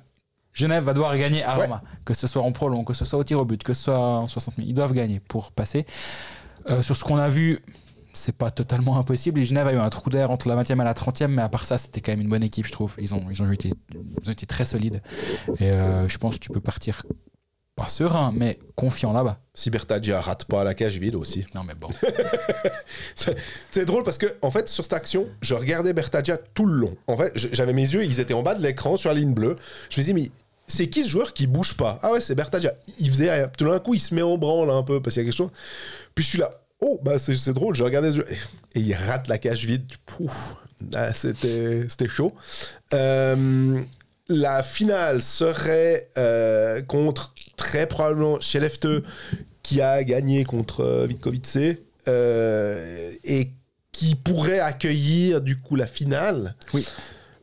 Genève va devoir gagner à Roma, que ce soit en prolong, que ce soit au tir au but, que ce soit en 60 000. Ils doivent gagner pour passer. Euh, sur ce qu'on a vu, c'est pas totalement impossible. Et Genève a eu un trou d'air entre la 20e et la 30e, mais à part ça, c'était quand même une bonne équipe, je trouve. Ils ont, ils ont, été, ils ont été très solides. Et euh, je pense que tu peux partir pas serein, mais confiant là-bas. Si Bertaggia rate pas la cage vide aussi. Non, mais bon. c'est drôle parce que, en fait, sur cette action, je regardais Bertaggia tout le long. En fait, j'avais mes yeux, ils étaient en bas de l'écran sur la ligne bleue. Je me disais, mais c'est qui ce joueur qui bouge pas? Ah ouais, c'est Bertaggia. Il faisait rien. Tout d'un coup, il se met en branle un peu parce qu'il y a quelque chose. Puis je suis là. Oh, bah c'est drôle, je regardais ce Et il rate la cage vide. Pouf. Ah, c'était chaud. Euh, la finale serait euh, contre très probablement Skellefteå qui a gagné contre euh, Vitkovice euh, et qui pourrait accueillir du coup la finale. Oui.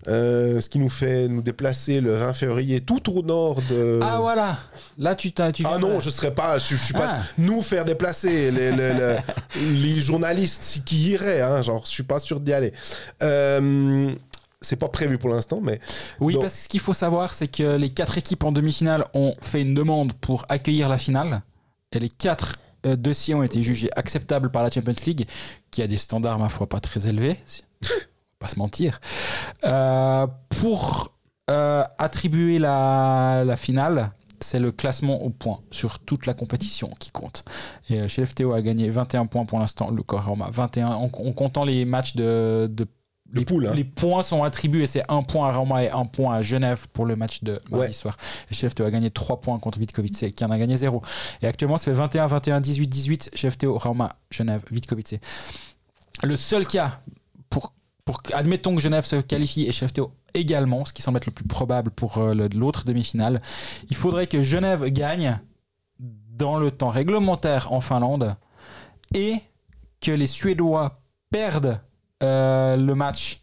Euh, ce qui nous fait nous déplacer le 20 février tout au nord de. Ah voilà, là tu t'as. Ah non, je serais pas, je, suis pas. Ah. Nous faire déplacer les, les, journalistes qui iraient, hein, genre je suis pas sûr d'y aller. Euh, c'est pas prévu pour l'instant, mais. Oui, parce que ce qu'il faut savoir, c'est que les quatre équipes en demi-finale ont fait une demande pour accueillir la finale. Et les quatre euh, dossiers ont été jugés acceptables par la Champions League, qui a des standards, ma foi, pas très élevés. pas se mentir. Euh, pour euh, attribuer la, la finale, c'est le classement au point sur toute la compétition qui compte. Et chez FTO a gagné 21 points pour l'instant, le Coroma 21 en, en, comptant les matchs de, de Hein. les, points sont attribués. C'est un point à Roma et un point à Genève pour le match de mardi soir. Et Chefto a gagné 3 points contre Vitkovice, qui en a gagné 0. Et actuellement, ça fait 21, 21, 18, 18. Chefto, Roma, Genève, Vitkovice. Le seul cas, pour, pour admettons que Genève se qualifie et Chefto également, ce qui semble être le plus probable pour euh, l'autre demi-finale, il faudrait que Genève gagne dans le temps réglementaire en Finlande et que les Suédois perdent euh, le match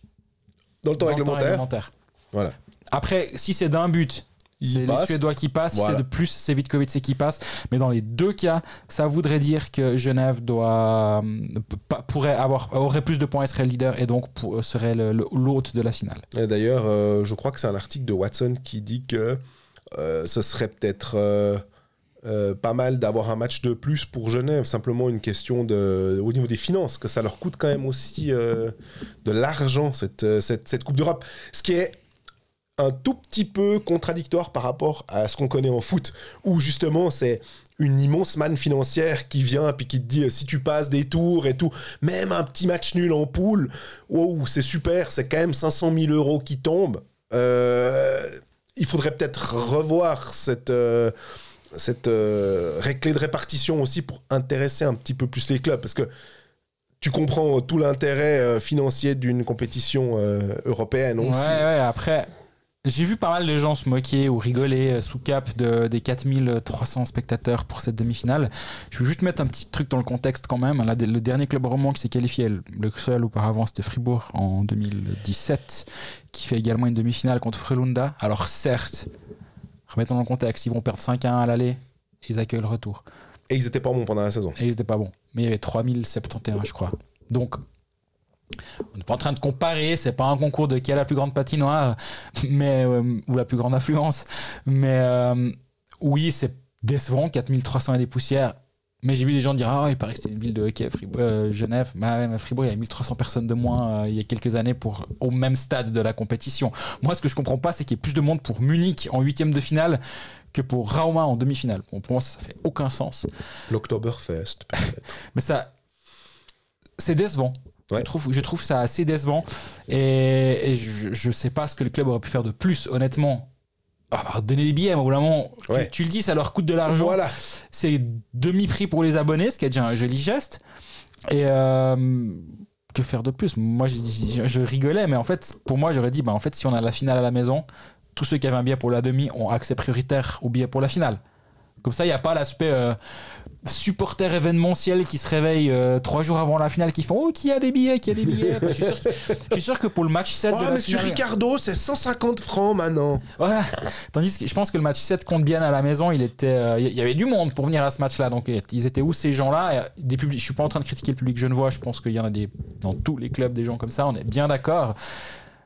dans le temps, réglementaire. Voilà. Après, si c'est d'un but, c'est les Suédois qui passent. Si c'est de plus, c'est Vitkovic qui passe. Mais dans les deux cas, ça voudrait dire que Genève doit, euh, pourrait avoir, aurait plus de points et serait leader et donc serait l'hôte de la finale. D'ailleurs, euh, je crois que c'est un article de Watson qui dit que ce serait peut-être euh, pas mal d'avoir un match de plus pour Genève, simplement une question de, au niveau des finances, que ça leur coûte quand même aussi euh, de l'argent, cette, euh, cette, cette, Coupe d'Europe. Ce qui est un tout petit peu contradictoire par rapport à ce qu'on connaît en foot, où justement c'est une immense manne financière qui vient puis qui te dit si tu passes des tours et tout, même un petit match nul en poule, wow, c'est super, c'est quand même 500 000 euros qui tombent. il faudrait peut-être revoir cette cette euh, clé de répartition aussi pour intéresser un petit peu plus les clubs parce que tu comprends tout l'intérêt euh, financier d'une compétition euh, européenne après, j'ai vu pas mal de gens se moquer ou rigoler sous cap de, des 4300 spectateurs pour cette demi-finale. Je veux juste mettre un petit truc dans le contexte quand même. Là, le dernier club roman qui s'est qualifié, le seul auparavant, c'était Fribourg en 2017, qui fait également une demi-finale contre Frelunda. Alors certes, Remettons dans le contexte, ils vont perdre 5-1 à l'aller, ils accueillent le retour. Et ils étaient pas bons pendant la saison. Et ils étaient pas bons. Mais il y avait 3071, je crois. Donc, on n'est pas en train de comparer, c'est pas un concours de qui a la plus grande patinoire mais, euh, ou la plus grande affluence. Mais euh, oui, c'est décevant, 4300 et des poussières. Mais j'ai vu des gens dire Ah, il paraît que c'était une ville de hockey, Fribourg, euh, Genève. Bah ouais, mais Fribourg, il y a 1300 personnes de moins euh, il y a quelques années pour, au même stade de la compétition. Moi, ce que je comprends pas, c'est qu'il y ait plus de monde pour Munich en huitième de finale que pour Rauma en demi-finale. Bon, pour moi, ça fait aucun sens. L'Oktoberfest, peut-être. Mais ça, c'est décevant. Ouais. Je, trouve, je trouve ça assez décevant. Et, et je, je sais pas ce que le club aurait pu faire de plus, honnêtement. Ah, donner des billets, mais au bout d'un moment, tu- le dis, ça leur coûte de l'argent. Voilà. C'est demi-prix pour les abonnés, ce qui est déjà un joli geste. Et euh, que faire de plus? Moi, je, je- je rigolais, mais en fait, pour moi, j'aurais dit, bah, en fait, si on a la finale à la maison, tous ceux qui avaient un billet pour la demi ont accès prioritaire au billet pour la finale. Comme ça, il n'y a pas l'aspect euh, supporter événementiel qui se réveille euh, trois jours avant la finale qui font Oh, qui a des billets Qui a des billets je, suis sûr, je suis sûr que pour le match 7 de Oh, la finale- Ricardo, c'est 150 francs maintenant. voilà. Tandis que je pense que le match 7 contre Bienne à la maison, il était, euh, y avait du monde pour venir à ce match-là. Donc ils étaient où ces gens-là? Et, Des publics. Je suis pas en train de critiquer le public genevois. Je pense qu'il y en a des dans tous les clubs des gens comme ça. On est bien d'accord.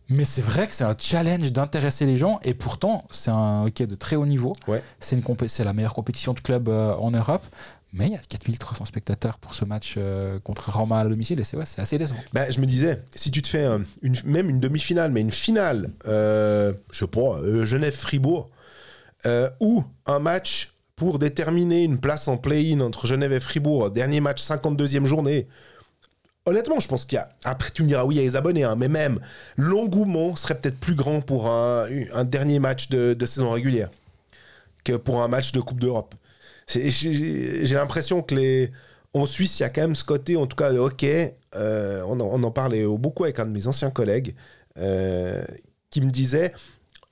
Mais c'est vrai que c'est un challenge d'intéresser les gens et pourtant c'est un hockey de très haut niveau. Ouais. C'est une c'est la meilleure compétition de club euh, en Europe. Mais il y a 4300 spectateurs pour ce match euh, contre Roma à domicile et c'est ouais, assez décevant. Ben, je me disais, si tu te fais un- une, même une demi-finale, mais une finale, euh, je sais pas, euh, Genève-Fribourg, euh, ou un match pour déterminer une place en play-in entre Genève et Fribourg, dernier match, 52e journée. Honnêtement, je pense qu'il y a. Après, tu me diras, oui, il y a les abonnés, hein, mais même, l'engouement serait peut-être plus grand pour un, dernier match de saison régulière que pour un match de Coupe d'Europe. J'ai l'impression que les. En Suisse, il y a quand même ce côté, en tout cas, de hockey. euh, on, en, on en parlait beaucoup avec un de mes anciens collègues euh, qui me disait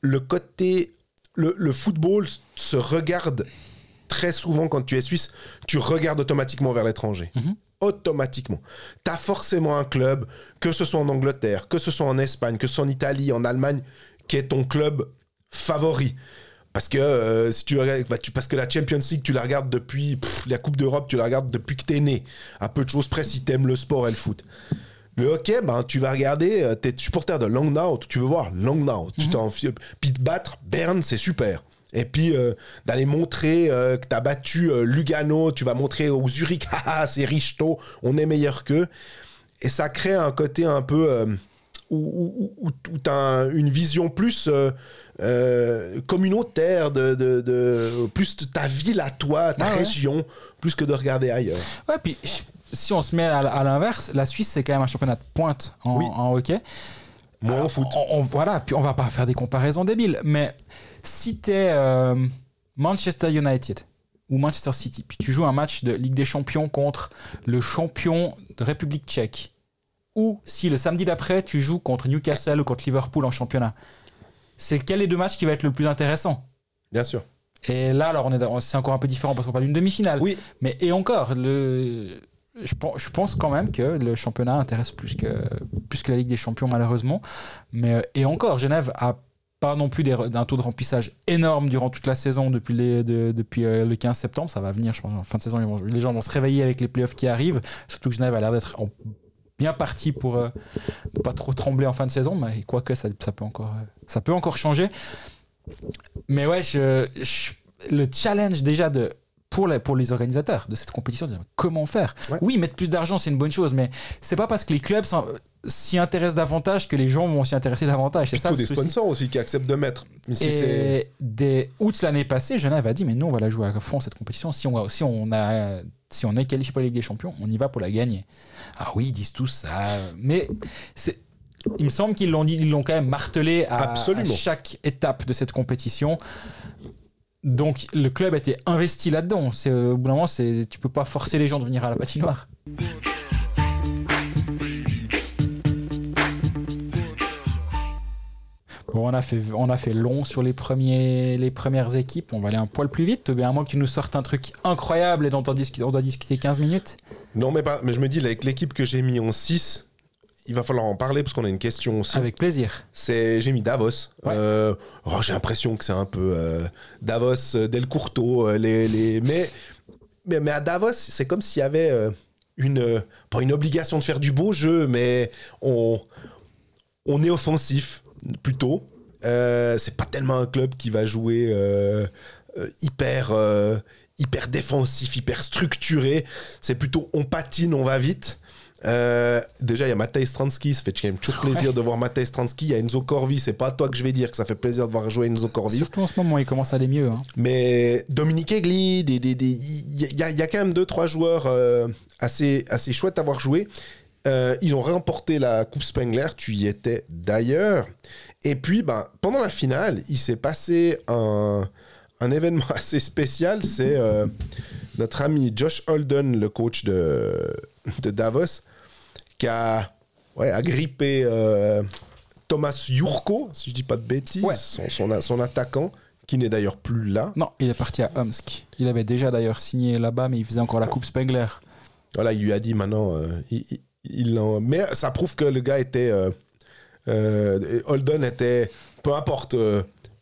le côté. Le, le football se regarde très souvent quand tu es suisse, tu regardes automatiquement vers l'étranger. Mhm. Automatiquement. Tu as forcément un club, que ce soit en Angleterre, que ce soit en Espagne, que ce soit en Italie, en Allemagne, qui est ton club favori. Parce que, euh, si tu bah, tu- parce que la Champions League, tu la regardes depuis. pff, la Coupe d'Europe, tu la regardes depuis que t'es né. À peu de choses près si t'aimes le sport et le foot. Le hockey, ben, tu vas regarder, euh, t'es supporter de Langnau, tu veux voir Langnau. Tu t'en fies- Puis te battre, Berne, c'est super. Et puis euh, d'aller montrer euh, que t'as battu euh, Lugano, tu vas montrer au Zurich, haha, c'est Richto, on est meilleur qu'eux. Et ça crée un côté un peu. où, où, où, où tu as une vision plus euh, euh, communautaire de, de, de- plus de ta ville à toi, ta Ah ouais. région, plus que de regarder ailleurs. Ouais, puis si on se met à, à l'inverse, la Suisse c'est quand même un championnat de pointe en, Oui. en hockey. Moins en foot. On, on- voilà, puis on va pas faire des comparaisons débiles, mais si t'es euh, Manchester United ou Manchester City, puis tu joues un match de Ligue des Champions contre le champion de République Tchèque, ou si le samedi d'après tu joues contre Newcastle ou contre Liverpool en championnat, c'est lequel des deux matchs qui va être le plus intéressant Bien sûr. Et là, alors on est c'est encore un peu différent parce qu'on parle d'une demi-finale. Oui, Mais et encore, le, je, pense, je pense quand même que le championnat intéresse plus que, plus que la Ligue des Champions, malheureusement. Mais, euh, et encore, Genève a pas non plus d'un taux de remplissage énorme durant toute la saison depuis, les, de- depuis euh, le 15 septembre. Ça va venir, je pense, en fin de saison. vont- les gens vont se réveiller avec les playoffs qui arrivent. Surtout que Genève a l'air d'être en- bien parti pour euh, ne pas trop trembler en fin de saison. Mais quoique, ça, ça, peut encore, euh, ça peut encore changer. Mais ouais, je- je- le challenge déjà de pour les, pour les organisateurs de cette compétition, de comment faire? Ouais. Oui, mettre plus d'argent, c'est une bonne chose, mais c'est pas parce que les clubs s'y intéressent davantage que les gens vont s'y intéresser davantage. C'est il ça faut le des sponsors aussi qui acceptent de mettre. Mais si c'est. Et des août l'année passée, Genève a dit mais nous on va la jouer à fond cette compétition. Si on si on a si on est qualifié pour la Ligue des Champions, on y va pour la gagner. Ah oui, ils disent tous ça, mais c'est il me semble qu'ils l'ont dit, ils l'ont quand même martelé à, chaque étape de cette compétition. Donc le club était investi là-dedans. C'est euh, au bout d'un moment, c'est tu peux pas forcer les gens de venir à la patinoire. Bon, on a fait, on a fait long sur les, premiers, les premières équipes. On va aller un poil plus vite. Tobé, à moins que tu nous sortes un truc incroyable et dont on doit discuter 15 minutes. Non, mais, pas, mais je me dis, avec l'équipe que j'ai mis en 6, il va falloir en parler parce qu'on a une question aussi. Avec plaisir. C'est j'ai mis Davos. Ouais. Euh, oh, j'ai l'impression que c'est un peu euh, Davos, euh, Del Curto, euh, les, les... mais mais, mais à Davos, c'est comme s'il y avait une, pas une obligation de faire du beau jeu, mais on, on est offensif plutôt. Euh, c'est pas tellement un club qui va jouer hyper, hyper défensif, hyper structuré. C'est plutôt on patine, on va vite. Euh, déjà, il y a Matej Stransky, ça fait quand même toujours plaisir de voir Matej Stransky. Il y a Enzo Corvi, c'est pas à toi que je vais dire que ça fait plaisir de voir jouer Enzo Corvi. Surtout en ce moment, il commence à aller mieux. hein. Mais Dominique Egli, des- des- des- il y, a- il y a quand même deux trois joueurs euh, assez, assez chouettes à avoir joué. Euh, ils ont remporté la Coupe Spengler, tu y étais d'ailleurs. Et puis, ben, pendant la finale, il s'est passé un, un événement assez spécial. C'est euh, notre ami Josh Holden, le coach de, de Davos, qui a ouais, agrippé euh, Thomas Jurko, si je dis pas de bêtises, Ouais. son, son, son attaquant, qui n'est d'ailleurs plus là. Non, il est parti à Omsk. Il avait déjà d'ailleurs signé là-bas, mais il faisait encore la Coupe Spengler. Voilà, il lui a dit maintenant, euh, il, il- il en- mais ça prouve que le gars était, euh, euh, Holden était, peu importe,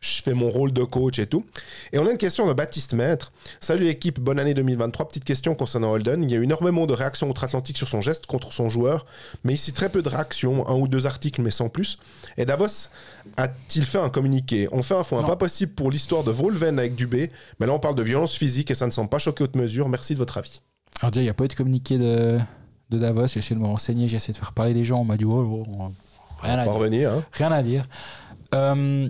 je fais mon rôle de coach et tout. Et on a une question de Baptiste Maître. Salut l'équipe, bonne année 2023. Petite question concernant Holden. Il y a eu énormément de réactions outre-Atlantique sur son geste contre son joueur, mais ici très peu de réactions, un ou deux articles, mais sans plus. Et Davos a-t-il fait un communiqué? On fait un fond Non. pas possible pour l'histoire de Volven avec Dubé, mais là on parle de violence physique et ça ne semble pas choquer haute mesure. Merci de votre avis. Alors déjà, il n'y a pas eu de communiqué de, de Davos. J'ai essayé de me renseigner, j'ai essayé de faire parler des gens. On m'a dit, oh, oh, rien à dire. revenir, hein. Rien à dire. Euh,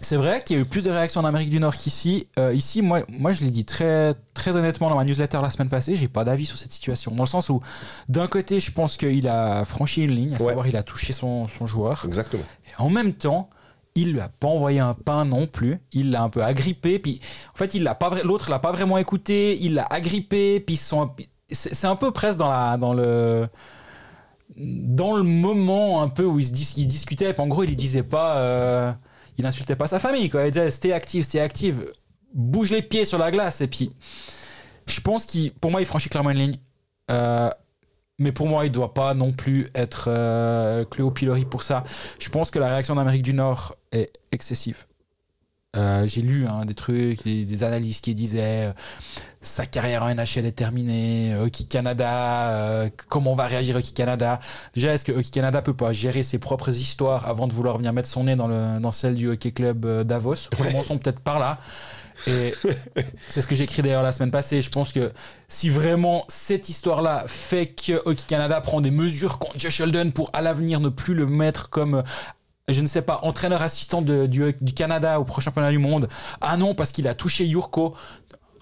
c'est vrai qu'il y a eu plus de réactions en Amérique du Nord qu'ici. Euh, ici, moi, moi, je l'ai dit très, très honnêtement dans ma newsletter la semaine passée, j'ai pas d'avis sur cette situation. Dans le sens où, d'un côté, je pense qu'il a franchi une ligne, à Ouais. savoir il a touché son, son joueur. Exactement. Et en même temps, il lui a pas envoyé un pain non plus. Il l'a un peu agrippé. Puis, en fait, il l'a pas, l'autre l'a pas vraiment écouté. Il l'a agrippé. Puis, c'est c'est un peu presque dans la, dans le, dans le moment un peu où il, se dis, il discutait. Puis en gros, il lui disait pas, euh, il insultait pas sa famille. Quoi. Il disait, stay active, stay active. Bouge les pieds sur la glace. Et puis, je pense qu'il, pour moi, il franchit clairement une ligne. Euh, mais pour moi, il doit pas non plus être euh, clé au pilori pour ça. Je pense que la réaction d'Amérique du Nord est excessive. Euh, J'ai lu hein, des trucs, des, analyses qui disaient sa carrière en NHL est terminée, Hockey Canada, euh, comment va réagir Hockey Canada? Déjà, est-ce que Hockey Canada peut pas gérer ses propres histoires avant de vouloir venir mettre son nez dans, le, dans celle du Hockey Club euh, Davos? Commençons peut-être par là. Et c'est ce que j'ai écrit d'ailleurs la semaine passée. Je pense que si vraiment cette histoire-là fait que Hockey Canada prend des mesures contre Josh Holden pour à l'avenir ne plus le mettre comme, euh, je ne sais pas, entraîneur assistant de- du, du Canada au prochain championnat du monde. Ah non, parce qu'il a touché Yurko.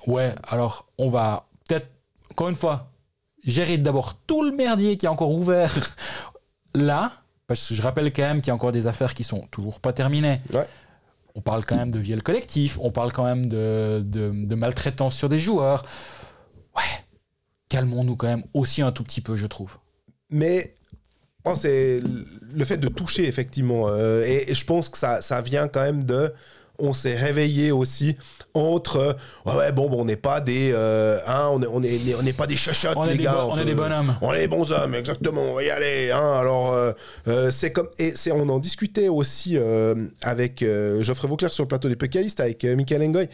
Ouais, alors on va peut-être, encore une fois, gérer d'abord tout le merdier qui est encore ouvert là. Parce que je rappelle quand même qu'il y a encore des affaires qui sont toujours pas terminées. Ouais. On parle quand même de viol collectif, on parle quand même de, de, de maltraitance sur des joueurs. Ouais, calmons-nous quand même aussi un tout petit peu, je trouve. Mais oh, c'est le fait de toucher, effectivement. euh, et, et je pense que ça, ça vient quand même de. On s'est réveillé aussi entre. ouais, ouais, bon, bon, on n'est pas des. euh, hein, on n'est on est, on n'est pas des chachottes, On est les des gars. on est des bonhommes. On est des bons hommes, exactement. On va y aller. Hein, alors, euh, euh, c'est comme. Et c'est, on en discutait aussi avec Geoffrey Vauclair sur le plateau des Pécalistes, avec Michael Engoy.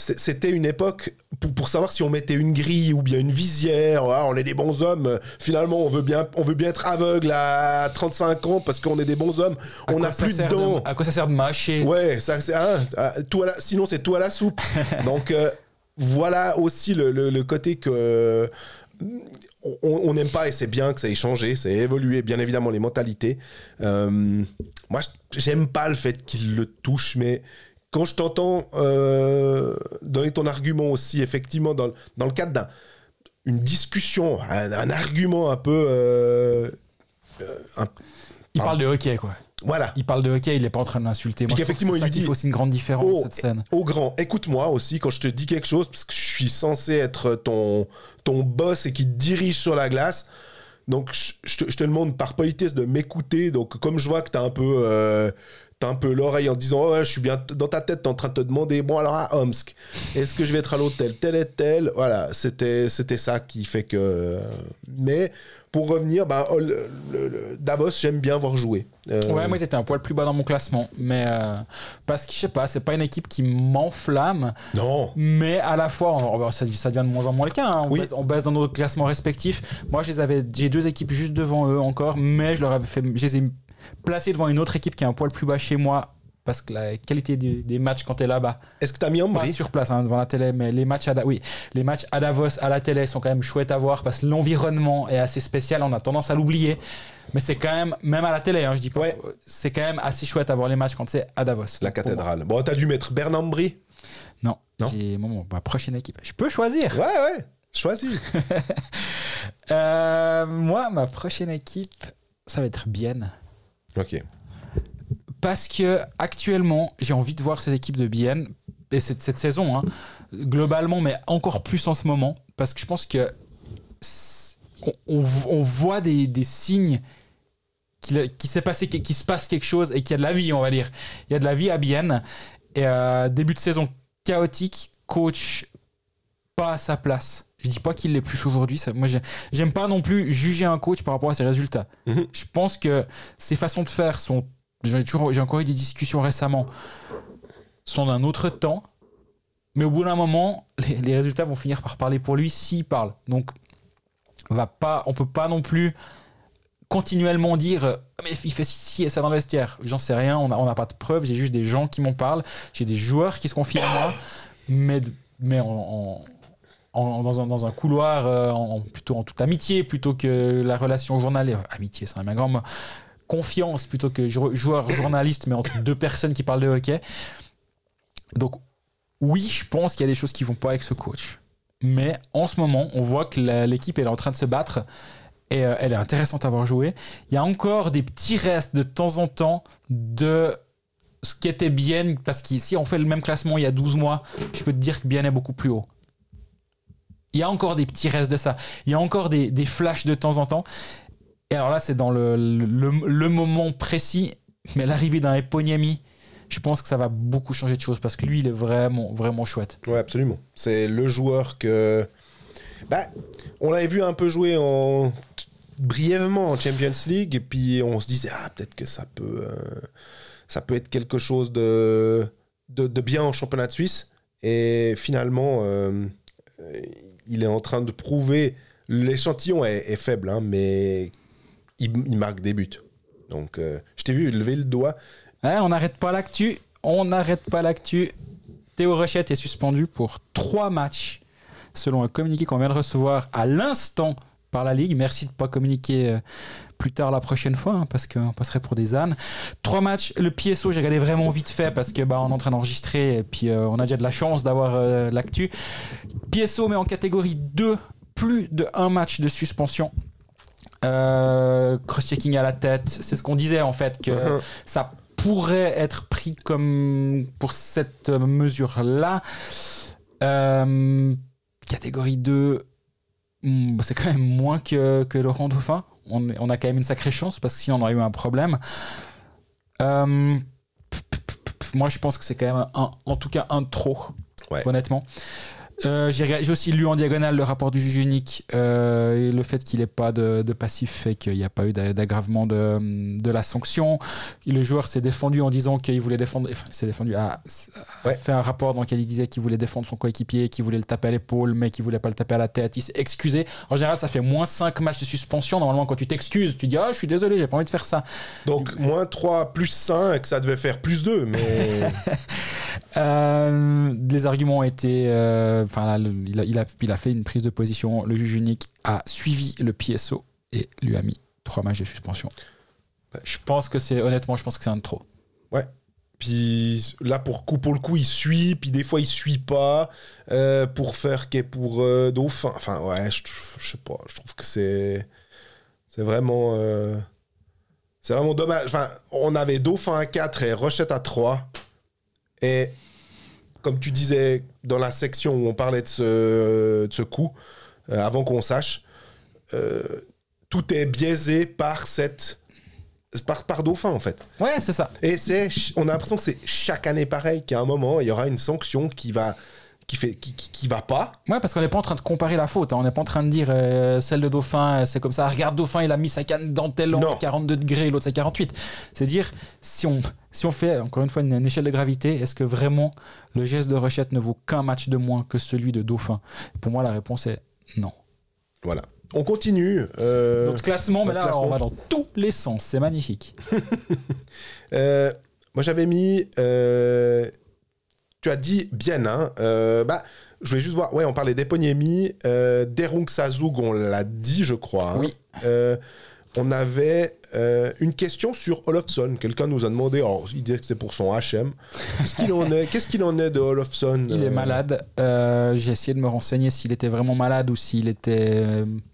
C'est- C'était une époque pour, pour savoir si on mettait une grille ou bien une visière. Ah, on est des bons hommes. Finalement, on veut bien, on veut bien être aveugle à 35 ans parce qu'on est des bons hommes. À on n'a plus de dents. à quoi ça sert de mâcher? Ouais, ça, c'est, hein, ah, tout à la- sinon c'est tout à la soupe. Donc euh, voilà aussi le, le- le côté que euh, on n'aime pas et c'est bien que ça ait changé, ça ait évolué, bien évidemment les mentalités. Euh, moi, j'aime pas le fait qu'il le touche, mais quand je t'entends euh, donner ton argument aussi, effectivement, dans, le- dans le cadre d'un une discussion, un, un argument un peu, euh, Il parle de hockey, quoi. voilà, Il parle de hockey, il est pas en train de l'insulter. Moi, c'est il dit- fait aussi une grande différence, Oh, cette scène. au grand, écoute-moi aussi quand je te dis quelque chose, parce que je suis censé être ton, ton boss et qui te dirige sur la glace. Donc, je, je te, je te demande par politesse de m'écouter. Donc, comme je vois que t'as un peu, euh, t'as un peu l'oreille en disant, oh, ouais, je suis bien dans ta tête, t'es en train de te demander, bon, alors à Omsk, est-ce que je vais être à l'hôtel tel et tel? Voilà, c'était, c'était ça qui fait que. Mais pour revenir, bah, oh, le- le- le- Davos, j'aime bien voir jouer. Euh, Ouais, moi ils étaient un poil plus bas dans mon classement, mais euh, parce que je sais pas, c'est pas une équipe qui m'enflamme, Non, mais à la fois, on- on- ça, ça devient de moins en moins le cas. hein. On, Oui. baisse, on baisse dans nos classements respectifs. Moi, je les avais, j'ai deux équipes juste devant eux encore, mais je leur avais fait, je les ai placés devant une autre équipe qui est un poil plus bas chez moi. Parce que la qualité du- des matchs quand t'es là-bas, est-ce que t'as mis pas Ambry sur place hein, devant la télé, mais les matchs à Da- oui, les matchs à Davos à la télé sont quand même chouettes à voir parce que l'environnement est assez spécial. On a tendance à l'oublier, mais c'est quand même même à la télé. hein, je dis pas, Ouais. c'est quand même assez chouette à voir les matchs quand c'est à Davos. La cathédrale. Bon, t'as dû mettre Bernambry moi- Non, Non. j'ai mon- ma prochaine équipe. Je peux choisir. Ouais, ouais, choisis. Euh, moi, ma prochaine équipe, ça va être Bienne. Ok. Parce que actuellement, j'ai envie de voir cette équipe de Bienne, et cette, saison, hein, globalement, mais encore plus en ce moment, parce que je pense que on, voit des, signes qu'il qui s'est passé, qu'il se passe quelque chose et qu'il y a de la vie, on va dire. Il y a de la vie à Bienne. Et euh, début de saison chaotique, coach pas à sa place. Je dis pas qu'il l'est plus aujourd'hui. ça- Moi, j'ai- j'aime pas non plus juger un coach par rapport à ses résultats. Mhm. Je pense que ses façons de faire sont. J'ai toujours, j'ai encore eu des discussions récemment. Sont d'un autre temps. Mais au bout d'un moment, les, les résultats vont finir par parler pour lui s'il parle. Donc, on va pas, on peut pas non plus continuellement dire euh, mais il fait ci et ça dans le vestiaire. J'en sais rien, on n'a on n'a pas de preuves, j'ai juste des gens qui m'en parlent, j'ai des joueurs qui se confient à moi, mais, mais en, en- dans, un, couloir, euh, plutôt en toute amitié, plutôt que la relation journalière. Amitié, c'est un grand mot. Confiance plutôt que jou- joueur-journaliste, mais entre deux personnes qui parlent de hockey. Donc, oui, je pense qu'il y a des choses qui vont pas avec ce coach. Mais en ce moment, on voit que l'équipe est en train de se battre et euh, elle est intéressante à voir jouer. Il y a encore des petits restes de temps en temps de ce qui était bien, parce qu'ici on fait le même classement il y a 12 mois, je peux te dire que bien est beaucoup plus haut. Il y a encore des petits restes de ça. Il y a encore des, des flashs de temps en temps. Et alors là, c'est dans le, le, moment précis, mais l'arrivée d'un Eponyemi, je pense que ça va beaucoup changer de choses parce que lui, il est vraiment, vraiment chouette. Ouais, absolument. C'est le joueur que. Bah, on l'avait vu un peu jouer en brièvement en Champions League et puis on se disait ah peut-être que ça peut euh, ça peut être quelque chose de, de bien en championnat de Suisse et finalement euh, il est en train de prouver l'échantillon est, faible hein, mais il, marque des buts donc euh, je t'ai vu lever le doigt Ouais, on n'arrête pas l'actu. On n'arrête pas l'actu. Théo Rochette est suspendu pour trois matchs, selon un communiqué qu'on vient de recevoir à l'instant par la Ligue. Merci de ne pas communiquer euh, plus tard la prochaine fois, hein, parce qu'on passerait pour des ânes. Trois matchs. Le PSO, j'ai regardé vraiment vite fait, parce que bah, on est en train d'enregistrer, et puis euh, on a déjà de la chance d'avoir euh, l'actu. PSO met en catégorie 2 plus de un match de suspension. Euh, cross-checking à la tête, c'est ce qu'on disait en fait, que Mhm. ça pourrait être pris comme pour cette mesure-là. Catégorie 2, hmm, bah, c'est quand même moins que, que Laurent Dauphin. On, est- on a quand même une sacrée chance parce que sinon on aurait eu un problème. Euh, moi je pense que c'est quand même un, en tout cas un de trop, Ouais. honnêtement. Euh, j'ai aussi lu en diagonale le rapport du juge unique euh, et le fait qu'il n'ait pas de, de passif fait qu'il n'y a pas eu d'a- d'aggravement de, de la sanction. Le joueur s'est défendu en disant qu'il voulait défendre, enfin, il s'est défendu, a, Ouais. fait un rapport dans lequel il disait qu'il voulait défendre son coéquipier, qu'il voulait le taper à l'épaule, mais qu'il voulait pas le taper à la tête. Il s'est excusé. En général, ça fait moins 5 matchs de suspension. Normalement, quand tu t'excuses, tu dis Ah, je suis désolé, j'ai pas envie de faire ça. donc moins 3 plus 5 ça devait faire plus 2 mais Euh, les arguments ont été. Enfin, il, a, il, a, il a fait une prise de position. Le juge unique a suivi le PSO et lui a mis trois matchs de suspension. Ouais. Je pense que c'est. Honnêtement, je pense que c'est un de trop. Puis là, pour, coup, pour le coup, il suit, puis des fois, il suit pas euh, pour faire qu'est pour euh, Dauphin. Enfin, ouais, je, je sais pas. Je trouve que c'est. C'est vraiment. euh, c'est vraiment dommage. Enfin, on avait Dauphin à 4 et Rochette à 3. Et comme tu disais dans la section où on parlait de ce, de ce coup, euh, avant qu'on sache, euh, tout est biaisé par cette. Par, par Dauphin, en fait. Ouais, c'est ça. Et c'est, on a l'impression que c'est chaque année pareil, qu'à un moment, il y aura une sanction qui va, qui fait qui, qui, qui va pas. Ouais, parce qu'on n'est pas en train de comparer la faute. hein. On n'est pas en train de dire euh, celle de Dauphin, euh, c'est comme ça. Regarde, Dauphin, il a mis sa canne dentelle en Non. 42 degrés, l'autre c'est 48. C'est dire, si on, si on fait encore une fois une, une échelle de gravité, est-ce que vraiment le geste de Rochette ne vaut qu'un match de moins que celui de Dauphin? Pour moi, la réponse est non. Voilà. On continue. euh, Donc classement, mais notre là, classement. on va dans tous les sens. C'est magnifique. Euh, moi, j'avais mis. Tu as dit bien, hein. euh, bah, je voulais juste voir. Ouais, on parlait d'Eponyemi. Euh, Derung Sazug, on l'a dit, je crois. hein. Oui. Euh, on avait euh, une question sur Olofsson. Quelqu'un nous a demandé. Alors, il disait que c'était pour son HM. Qu'est-ce qu'il en est Qu'est-ce qu'il en est de Olofsson Il est malade. Euh, J'ai essayé de me renseigner s'il était vraiment malade ou s'il était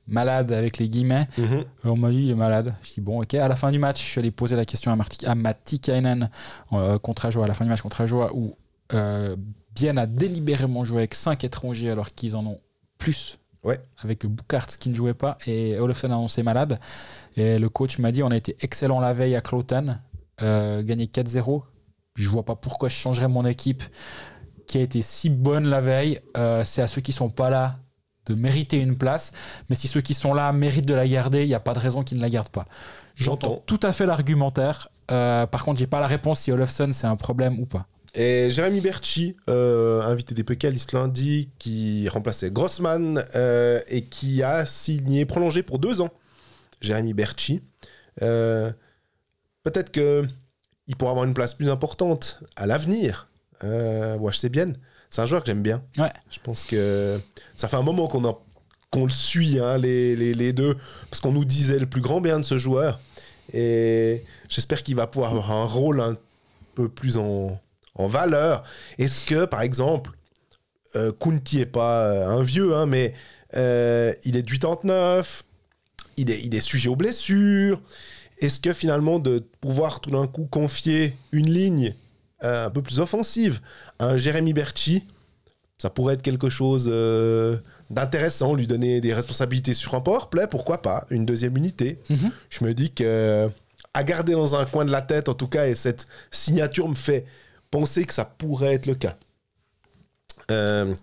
malade avec les guillemets. mhm. On m'a dit il est malade. Je dis bon ok. À la fin du match, je suis allé poser la question à, Marti, à Matti Kainen euh, contre Ajoa, à la fin du match contre Ajoa, où euh, Bien a délibérément joué avec 5 étrangers alors qu'ils en ont plus. Ouais. Avec Boucart qui ne jouait pas et Olofsson a annoncé malade. Et le coach m'a dit on a été excellent la veille à Cloton, euh, gagné 4-0. Je vois pas pourquoi je changerais mon équipe qui a été si bonne la veille. Euh, C'est à ceux qui sont pas là de mériter une place. Mais si ceux qui sont là méritent de la garder, il n'y a pas de raison qu'ils ne la gardent pas. J'entends J'entends. tout à fait l'argumentaire. Euh, par contre, j'ai pas la réponse si Olofsson c'est un problème ou pas. Et Jérémy Berchi, euh, invité des pécalistes lundi, qui remplaçait Grossman euh, et qui a signé, prolongé pour deux ans. Jérémy Berchi. Euh, Peut-être que il pourra avoir une place plus importante à l'avenir. Euh, ouais, je sais bien. C'est un joueur que j'aime bien. Ouais. Je pense que ça fait un moment qu'on le suit, hein, les, les- les deux, parce qu'on nous disait le plus grand bien de ce joueur. Et j'espère qu'il va pouvoir avoir un rôle un peu plus en, en valeur. Est-ce que, par exemple, euh, Kunti est pas euh, un vieux, hein, mais euh, il est de 89, il est, il est sujet aux blessures. Est-ce que finalement, de pouvoir tout d'un coup confier une ligne euh, un peu plus offensive à un Jérémy Berchi, ça pourrait être quelque chose d'intéressant, lui donner des responsabilités sur un powerplay, pourquoi pas, une deuxième unité. Mhm. Je me dis que à garder dans un coin de la tête, en tout cas, et cette signature me fait penser que ça pourrait être le cas. Euh,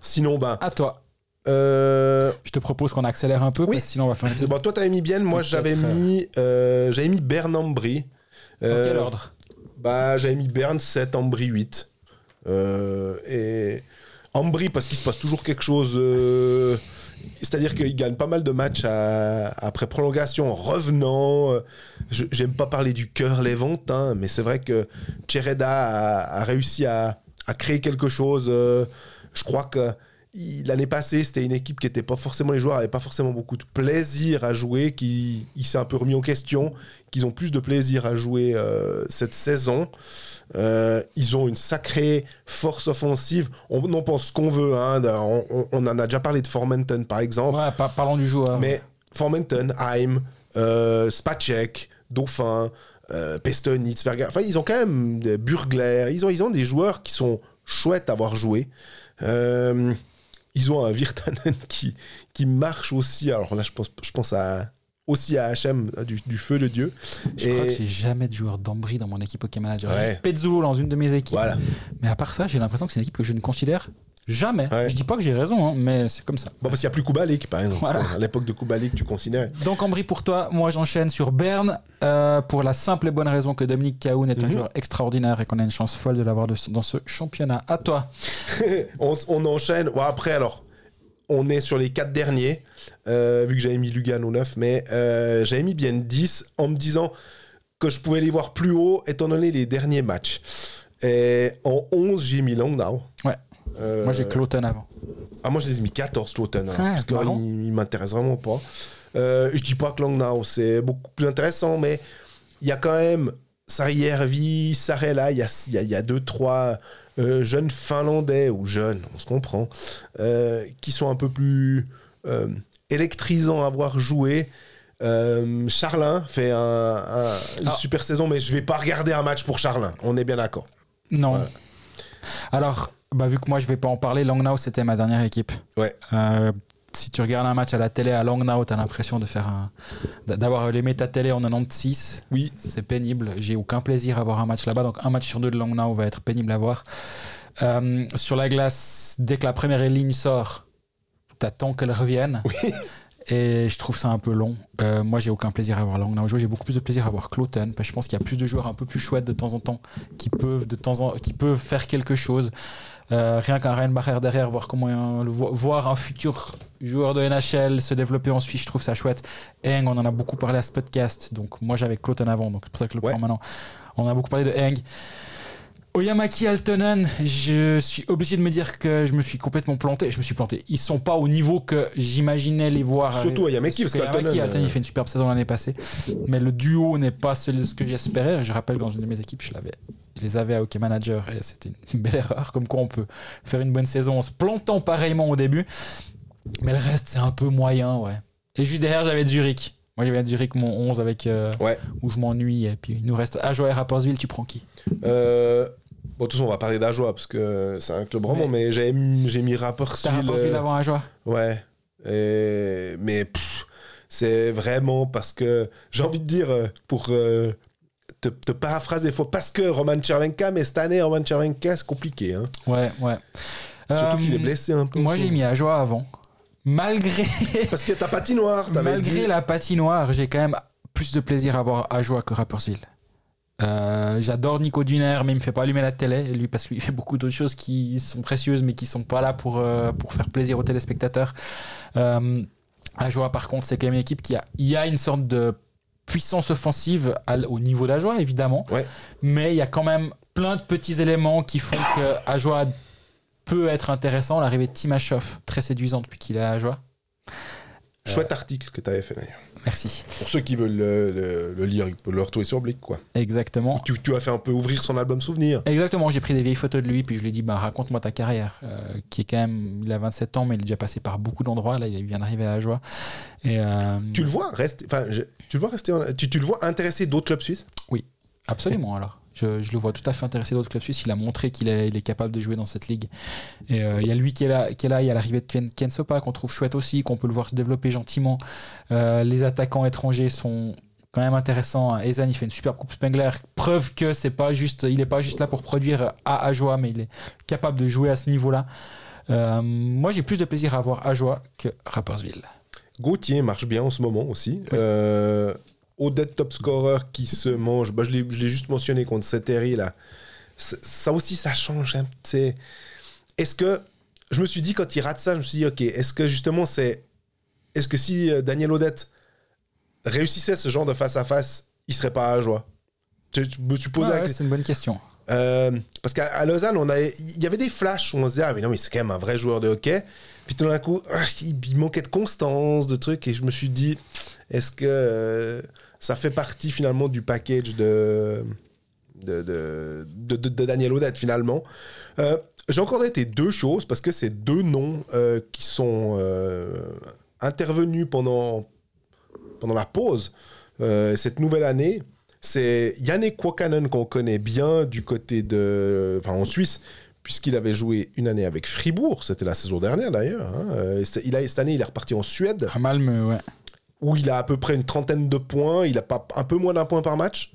sinon, ben, À toi. euh, Je te propose qu'on accélère un peu, Oui. parce que sinon on va faire une bon, toi, t'avais mis bien, moi, j'avais euh, mis, euh, j'avais mis Bern Ambry. Dans Euh, quel ordre? Bah, j'avais mis Bern 7, Ambry 8. Euh, et Ambry, parce qu'il se passe toujours quelque chose. C'est-à-dire qu'il gagne pas mal de matchs après prolongation en revenant. Euh, J'aime pas parler du cœur léventin, mais c'est vrai que Chereda a, réussi à, créer quelque chose. euh, je crois que l'année passée, c'était une équipe qui était pas forcément, les joueurs avaient pas forcément beaucoup de plaisir à jouer, qui s'est un peu remis en question, qu'ils ont plus de plaisir à jouer euh, cette saison. Euh, ils ont une sacrée force offensive. On en pense ce qu'on veut. hein, on, on- on en a déjà parlé de Formenton, par exemple. Ouais, pa- parlons du joueur. Mais Formenton, Heim, euh, Spacek, Dauphin, euh, Pestonitz, Verga, enfin ils ont quand même des Burgler, ils ont, ils ont des joueurs qui sont chouettes à voir jouer. Euh, ils ont un Virtanen qui, qui marche aussi, alors là je pense, je pense à, aussi à HM, du, du feu de Dieu. Je crois que j'ai jamais de joueur d'Ambry dans mon équipe Hockey Manager. Ouais. Pezzulo dans une de mes équipes. voilà. Mais à part ça, j'ai l'impression que c'est une équipe que je ne considère jamais. Ouais. Je dis pas que j'ai raison, hein, mais c'est comme ça. Bon, parce qu'il n'y a plus Kubalik, par exemple. Voilà. À l'époque de Kubalik, tu considérais. Donc Ambry pour toi, moi j'enchaîne sur Berne euh, pour la simple et bonne raison que Dominique Cahoun est un Mhm. joueur extraordinaire et qu'on a une chance folle de l'avoir dans ce championnat. À toi. on, on enchaîne. Après, alors, on est sur les quatre derniers, euh, vu que j'avais mis Lugan au 9, mais euh, j'avais mis bien 10 en me disant que je pouvais les voir plus haut étant donné les derniers matchs. Et en 11, j'ai mis Langnau. Ouais. Euh, Moi j'ai Cloton avant. Ah, moi, je les ai mis 14, Toten, alors, Ah, parce qu'il marrant. il m'intéresse vraiment pas. Euh, je dis pas que Langnau, c'est beaucoup plus intéressant, mais il y a quand même Sarjärvi, Sarela, il y a, il y, a, y a deux, trois euh, jeunes Finlandais, ou jeunes, on se comprend, euh, qui sont un peu plus euh, électrisants à voir jouer. Euh, Charlin fait un- un- une Ah. super saison, mais je vais pas regarder un match pour Charlin, on est bien d'accord. Non. Voilà. Alors, bah, vu que moi je vais pas en parler, Langnau c'était ma dernière équipe. Ouais. Euh, si tu regardes un match à la télé à Langnau, t'as l'impression de faire un... d'avoir allumé ta télé en 96. Oui. C'est pénible. J'ai aucun plaisir à voir un match là-bas. Donc un match sur deux de Langnau va être pénible à voir. Euh, sur la glace, dès que la première ligne sort, t'attends qu'elle revienne. Et je trouve ça un peu long. Euh, moi, j'ai aucun plaisir à voir Lang jouer. J'ai beaucoup plus de plaisir à voir Cloten. Parce que je pense qu'il y a plus de joueurs un peu plus chouettes de temps en temps qui peuvent, de temps en, qui peuvent faire quelque chose. Euh, rien qu'un Ryan Barrer derrière, voir comment voir un futur joueur de NHL se développer en Suisse, je trouve ça chouette. Eng, on en a beaucoup parlé à ce podcast. Donc moi, j'avais Cloten avant, donc c'est pour ça que je le prends maintenant. On a beaucoup parlé de Eng. Oyamaki Altonen, je suis obligé de me dire que je me suis complètement planté. Je me suis planté. Ils sont pas au niveau que j'imaginais les voir. Surtout Oyamaki, parce qu'Altonen. Altonen, il fait une superbe saison l'année passée. Mais le duo n'est pas ce que j'espérais. Je rappelle, dans une de mes équipes, je l'avais. Je les avais à Hockey Manager et c'était une belle erreur. Comme quoi, on peut faire une bonne saison en se plantant pareillement au début. Mais le reste, c'est un peu moyen, ouais. Et juste derrière, j'avais Zurich. Moi, j'avais Zurich, mon 11 avec. Euh, ouais. Où je m'ennuie. Et puis, il nous reste Ajoa et Rappersville. Tu prends qui? Euh, Bon, de toute façon, on va parler d'Ajoie parce que c'est un club vraiment, mais, j'ai mis Rapperswil. Rapperswil avant Ajoie Ouais. Mais c'est vraiment parce que j'ai envie de dire, euh, pour euh, te, te, paraphraser, faut, parce que Roman Chervenka, mais cette année, Roman Chervenka, c'est compliqué. Hein. Ouais, ouais. Surtout qu'il est euh, blessé un peu. Moi, j'ai mis Ajoie avant. Malgré. parce que ta patinoire, Malgré la patinoire, j'ai quand même plus de plaisir à voir Ajoie que Rapperswil. Euh, j'adore Nico Duner, mais il me fait pas allumer la télé, lui, parce qu'il fait beaucoup d'autres choses qui sont précieuses, mais qui sont pas là pour, euh, pour faire plaisir aux téléspectateurs. Euh, Ajoa, par contre, c'est quand même une équipe qui a, y a une sorte de puissance offensive au niveau d'Ajoa, évidemment, mais il y a quand même plein de petits éléments qui font que Ajoa peut être intéressant. L'arrivée de Timashov, très séduisant depuis qu'il est à Ajoa. Chouette article que tu avais fait d'ailleurs. Merci. Pour ceux qui veulent le, lire, ils peuvent le retrouver sur Blick, quoi. Exactement. Tu, tu, as fait un peu ouvrir son album souvenir. Exactement, j'ai pris des vieilles photos de lui, puis je lui ai dit, bah, raconte-moi ta carrière, euh, qui est quand même, il a 27 ans, mais il est déjà passé par beaucoup d'endroits, là, il vient d'arriver à la joie. Et, euh, Tu le vois enfin, tu le vois rester, tu, tu le vois intéresser d'autres clubs suisses? Oui, absolument, alors. Je, le vois tout à fait intéressé d'autres clubs suisses. Il a montré qu'il est, est, capable de jouer dans cette ligue. Et euh, il y a lui qui est là, qui est là. Il y a l'arrivée de Ken, Sopa qu'on trouve chouette aussi, qu'on peut le voir se développer gentiment. Euh, les attaquants étrangers sont quand même intéressants. Ezan, il fait une super coupe Spengler. Preuve que c'est pas juste, il est pas juste là pour produire à Ajoa, mais il est capable de jouer à ce niveau-là. Euh, moi, j'ai plus de plaisir à voir Ajoa que Rappersville. Gauthier marche bien en ce moment aussi. Odette top scorer qui se mange, bah, je l'ai juste mentionné contre Seteri là. Ça aussi, ça change. Hein, est-ce que je me suis dit quand il rate ça, je me suis dit ok, est-ce que justement c'est, est-ce que si euh, Daniel Odette réussissait ce genre de face à face, il serait pas à joie? Je me suis posé. c'est une bonne question. Euh, parce qu'à Lausanne, il y avait des flashs où on se disait ah mais non mais c'est quand même un vrai joueur de hockey. Puis tout d'un coup, ah, il, manquait de constance, de trucs, et je me suis dit est-ce que euh, ça fait partie finalement du package de, Daniel Odette finalement. Euh, j'ai encore noté deux choses parce que c'est deux noms qui sont intervenus pendant, pendant la pause cette nouvelle année. C'est Yannick Kwakanen qu'on connaît bien du côté de. Enfin, en Suisse, puisqu'il avait joué une année avec Fribourg, c'était la saison dernière d'ailleurs. Hein. Il a, cette année, il est reparti en Suède. À Malmö, ouais où il a à peu près une trentaine de points. Il a pas un peu moins d'un point par match.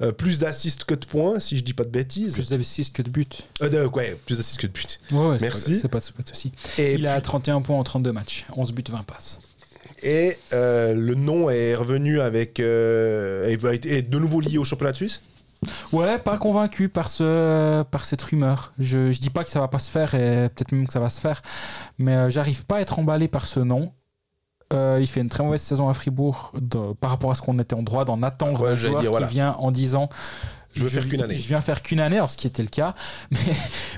Euh, plus d'assists que de points, si je dis pas de bêtises. Plus d'assists que de buts. Euh, ouais, plus d'assists que de buts. Ouais, Merci. C'est pas, pas, de souci. il a 31 points en 32 matchs, 11 buts, 20 passes. Et euh, le nom est revenu avec. Euh, est de nouveau lié au championnat de Suisse Ouais, pas convaincu par, ce, par cette rumeur. Je, je dis pas que ça va pas se faire et peut-être même que ça va se faire, mais j'arrive pas à être emballé par ce nom. Euh, il fait une très mauvaise saison à Fribourg par rapport à ce qu'on était en droit d'en attendre un joueur qui vient en disant je veux faire qu'une année. Je viens faire qu'une année, alors ce qui était le cas, mais,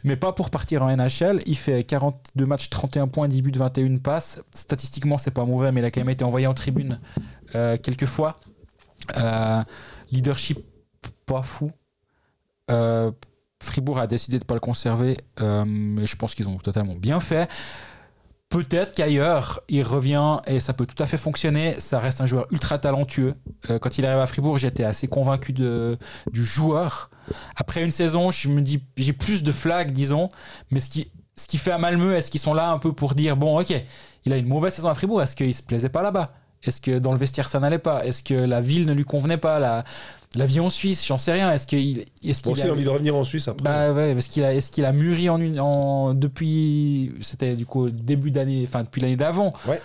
mais pas pour partir en NHL. Il fait 42 matchs, 31 points, 10 buts, 21 passes. Statistiquement, c'est pas mauvais, mais il a quand même été envoyé en tribune euh, quelques fois. Euh, leadership pas fou. Fribourg a décidé de ne pas le conserver, mais je pense qu'ils ont totalement bien fait. Peut-être qu'ailleurs, il revient et ça peut tout à fait fonctionner. Ça reste un joueur ultra talentueux. Euh, quand il arrive à Fribourg, j'étais assez convaincu du joueur. Après une saison, je me dis, j'ai plus de flags, disons. Mais ce qui, fait à Malmö, est-ce qu'ils sont là un peu pour dire, bon, ok, il a une mauvaise saison à Fribourg, est-ce qu'il se plaisait pas là-bas? Est-ce que dans le vestiaire ça n'allait pas? Est-ce que la ville ne lui convenait pas? La vie en Suisse, j'en sais rien. Est-ce qu'il est-ce qu'il a envie de revenir en Suisse après. bah ouais, est-ce qu'il a, est-ce qu'il a mûri en, une- en depuis, c'était du coup début d'année, enfin depuis l'année d'avant. Ouais.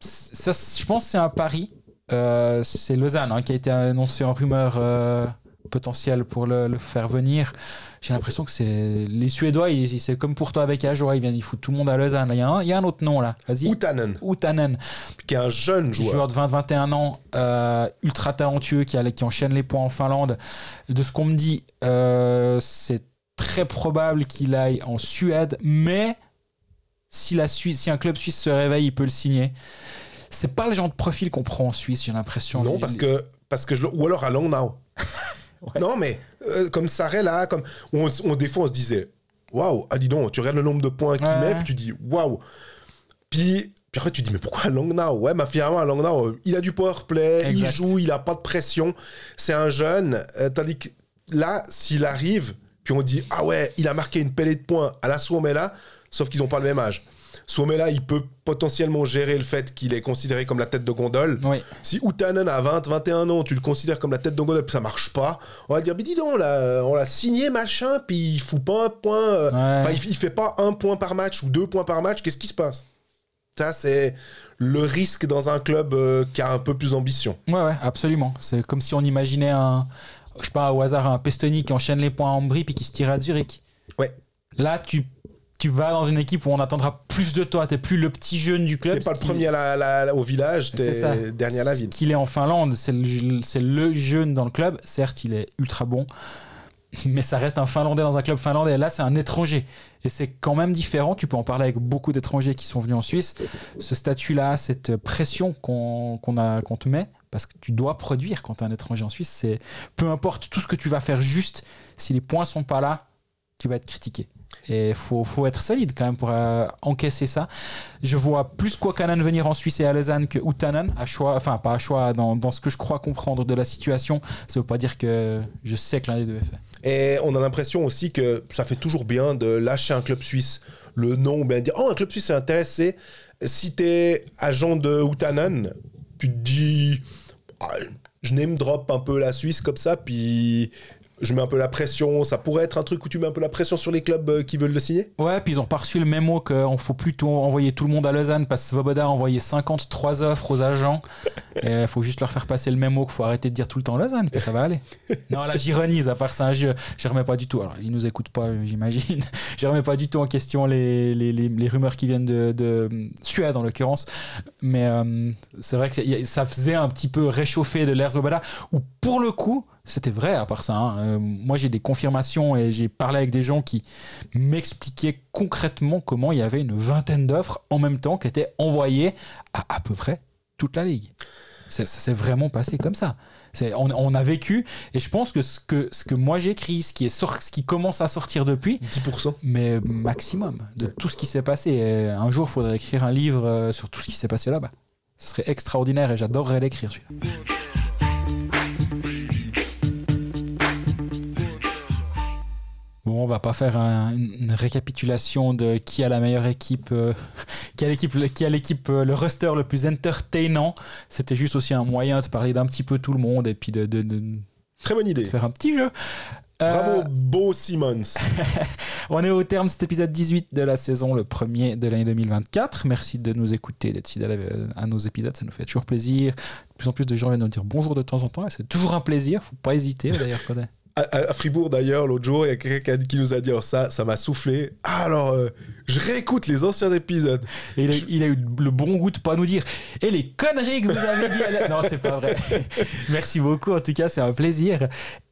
Ça, je pense, que c'est un pari. Euh, c'est Lausanne hein, qui a été annoncé en rumeur euh, potentielle pour le, le faire venir. J'ai l'impression que c'est les Suédois, c'est comme pour toi avec Ajoa, ils viennent, ils foutent tout le monde à Lausanne. Il y a un, il y a un autre nom là. Vas-y. Outanen, Outanen, qui est un jeune joueur, joueur. de 20-21 ans, euh, ultra talentueux, qui, a- qui enchaîne les points en Finlande. De ce qu'on me dit, euh, c'est très probable qu'il aille en Suède, mais si, la Suisse, si un club suisse se réveille, il peut le signer. C'est pas le genre de profil qu'on prend en Suisse, j'ai l'impression. Non, parce que, parce que je, ou alors à Langnau. Ouais. Non, mais euh, comme Sarret là, comme on, on- des fois on se disait, waouh, ah dis donc, tu regardes le nombre de points qu'il Ouais. met, puis tu dis waouh. Puis, puis après tu dis mais pourquoi Langnau? Ouais, mais finalement Langnau, euh, il a du power play, il joue, il a pas de pression, c'est un jeune. euh, tandis que là, s'il arrive, puis on dit ah ouais, il a marqué une pellée de points à la Suomela, sauf qu'ils ont pas le même âge. Suomela, il peut potentiellement gérer le fait qu'il est considéré comme la tête de gondole. Oui, Si Outanen a 20, 21 ans, tu le considères comme la tête de gondole, ça marche pas, on va dire, mais dis donc, on l'a, signé, machin, puis il fout pas un point, euh, Ouais. il, il fait pas un point par match ou deux points par match, qu'est-ce qui se passe? Ça, c'est le risque dans un club euh, qui a un peu plus d'ambition. ouais, ouais, absolument. C'est comme si on imaginait un, je sais pas, au hasard, un Pestoni qui enchaîne les points en brie puis qui se tire à Zurich. Ouais. Là, tu, tu vas dans une équipe où on attendra plus de toi. T'es plus le petit jeune du club. T'es pas le premier à la- la- la- au village, t'es dernier à la ville. Qu'il est en Finlande, c'est le, jeune dans le club. Certes, il est ultra bon, mais ça reste un Finlandais dans un club finlandais. Là, c'est un étranger. Et c'est quand même différent. Tu peux en parler avec beaucoup d'étrangers qui sont venus en Suisse. Ce statut-là, cette pression qu'on te met, parce que tu dois produire quand tu es un étranger en Suisse, c'est peu importe tout ce que tu vas faire juste, si les points sont pas là, tu vas être critiqué. Et faut, faut être solide quand même pour euh, encaisser ça. Je vois plus Kwakanan venir en Suisse et à Lausanne que Utanen, à choix, enfin pas à choix, dans, dans ce que je crois comprendre de la situation. Ça veut pas dire que je sais que l'un des deux est fait. Et on a l'impression aussi que ça fait toujours bien de lâcher un club suisse le nom, ben dire oh un club suisse est intéressé. Si t'es agent de Outanen, tu te dis Ah, je name drop un peu la Suisse comme ça, puis je mets un peu la pression. Ça pourrait être un truc où tu mets un peu la pression sur les clubs euh, qui veulent le signer? Ouais, puis ils ont pas reçu le mémo qu'il faut plutôt envoyer tout le monde à Lausanne parce que Svoboda a envoyé 53 offres aux agents. Il faut juste leur faire passer le mémo qu'il faut arrêter de dire tout le temps Lausanne, puis ça va aller. Non, là j'ironise, à part c'est un jeu. Je remets pas du tout. Alors, ils nous écoutent pas, euh, j'imagine. Je remets pas du tout en question les, les, les, les rumeurs qui viennent de, de Suède en l'occurrence. Mais euh, c'est vrai que ça faisait un petit peu réchauffer de l'air Svoboda, où pour le coup, c'était vrai à part ça. hein. Euh, moi j'ai des confirmations et j'ai parlé avec des gens qui m'expliquaient concrètement comment il y avait une vingtaine d'offres en même temps qui étaient envoyées à à peu près toute la ligue. Ça s'est vraiment passé comme ça. On, on a vécu, et je pense que ce que, ce que moi j'écris, ce qui, est ce qui commence à sortir depuis, 10%. mais maximum de tout ce qui s'est passé. Et un jour, il faudrait écrire un livre euh, sur tout ce qui s'est passé là-bas. Ce serait extraordinaire et j'adorerais l'écrire celui-là. Bon, on va pas faire un- une récapitulation de qui a la meilleure équipe, euh, qui a l'équipe, qui a l'équipe, euh, le roster le plus entertainant. C'était juste aussi un moyen de parler d'un petit peu tout le monde et puis de, de- de Très bonne idée. faire un petit jeu. Euh, Bravo, Beau Simmons. On est au terme de cet épisode 18 de la saison, le premier de l'année 2024. Merci de nous écouter, d'être fidèle à- à nos épisodes, ça nous fait toujours plaisir. De plus en plus de gens viennent nous dire bonjour de temps en temps et c'est toujours un plaisir, faut pas hésiter d'ailleurs. À, Fribourg d'ailleurs, l'autre jour, il y a quelqu'un qui nous a dit oh, ça, ça m'a soufflé. Ah, alors, euh, je réécoute les anciens épisodes. Et il, a, il a eu le bon goût de pas nous dire et les conneries que vous avez dit. à la- Non, c'est pas vrai. Merci beaucoup. En tout cas, c'est un plaisir.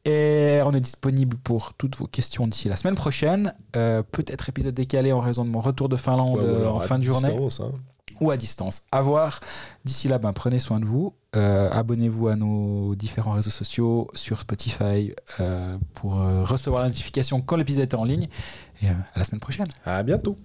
Et on est disponible pour toutes vos questions d'ici la semaine prochaine. Euh, Peut-être épisode décalé en raison de mon retour de Finlande Ouais, ou euh, en fin de journée. distance, hein. ou à distance. À voir. D'ici là, ben, prenez soin de vous. Euh, Abonnez-vous à nos différents réseaux sociaux sur Spotify euh, pour euh, recevoir la notification quand l'épisode est en ligne. Et à la semaine prochaine. À bientôt.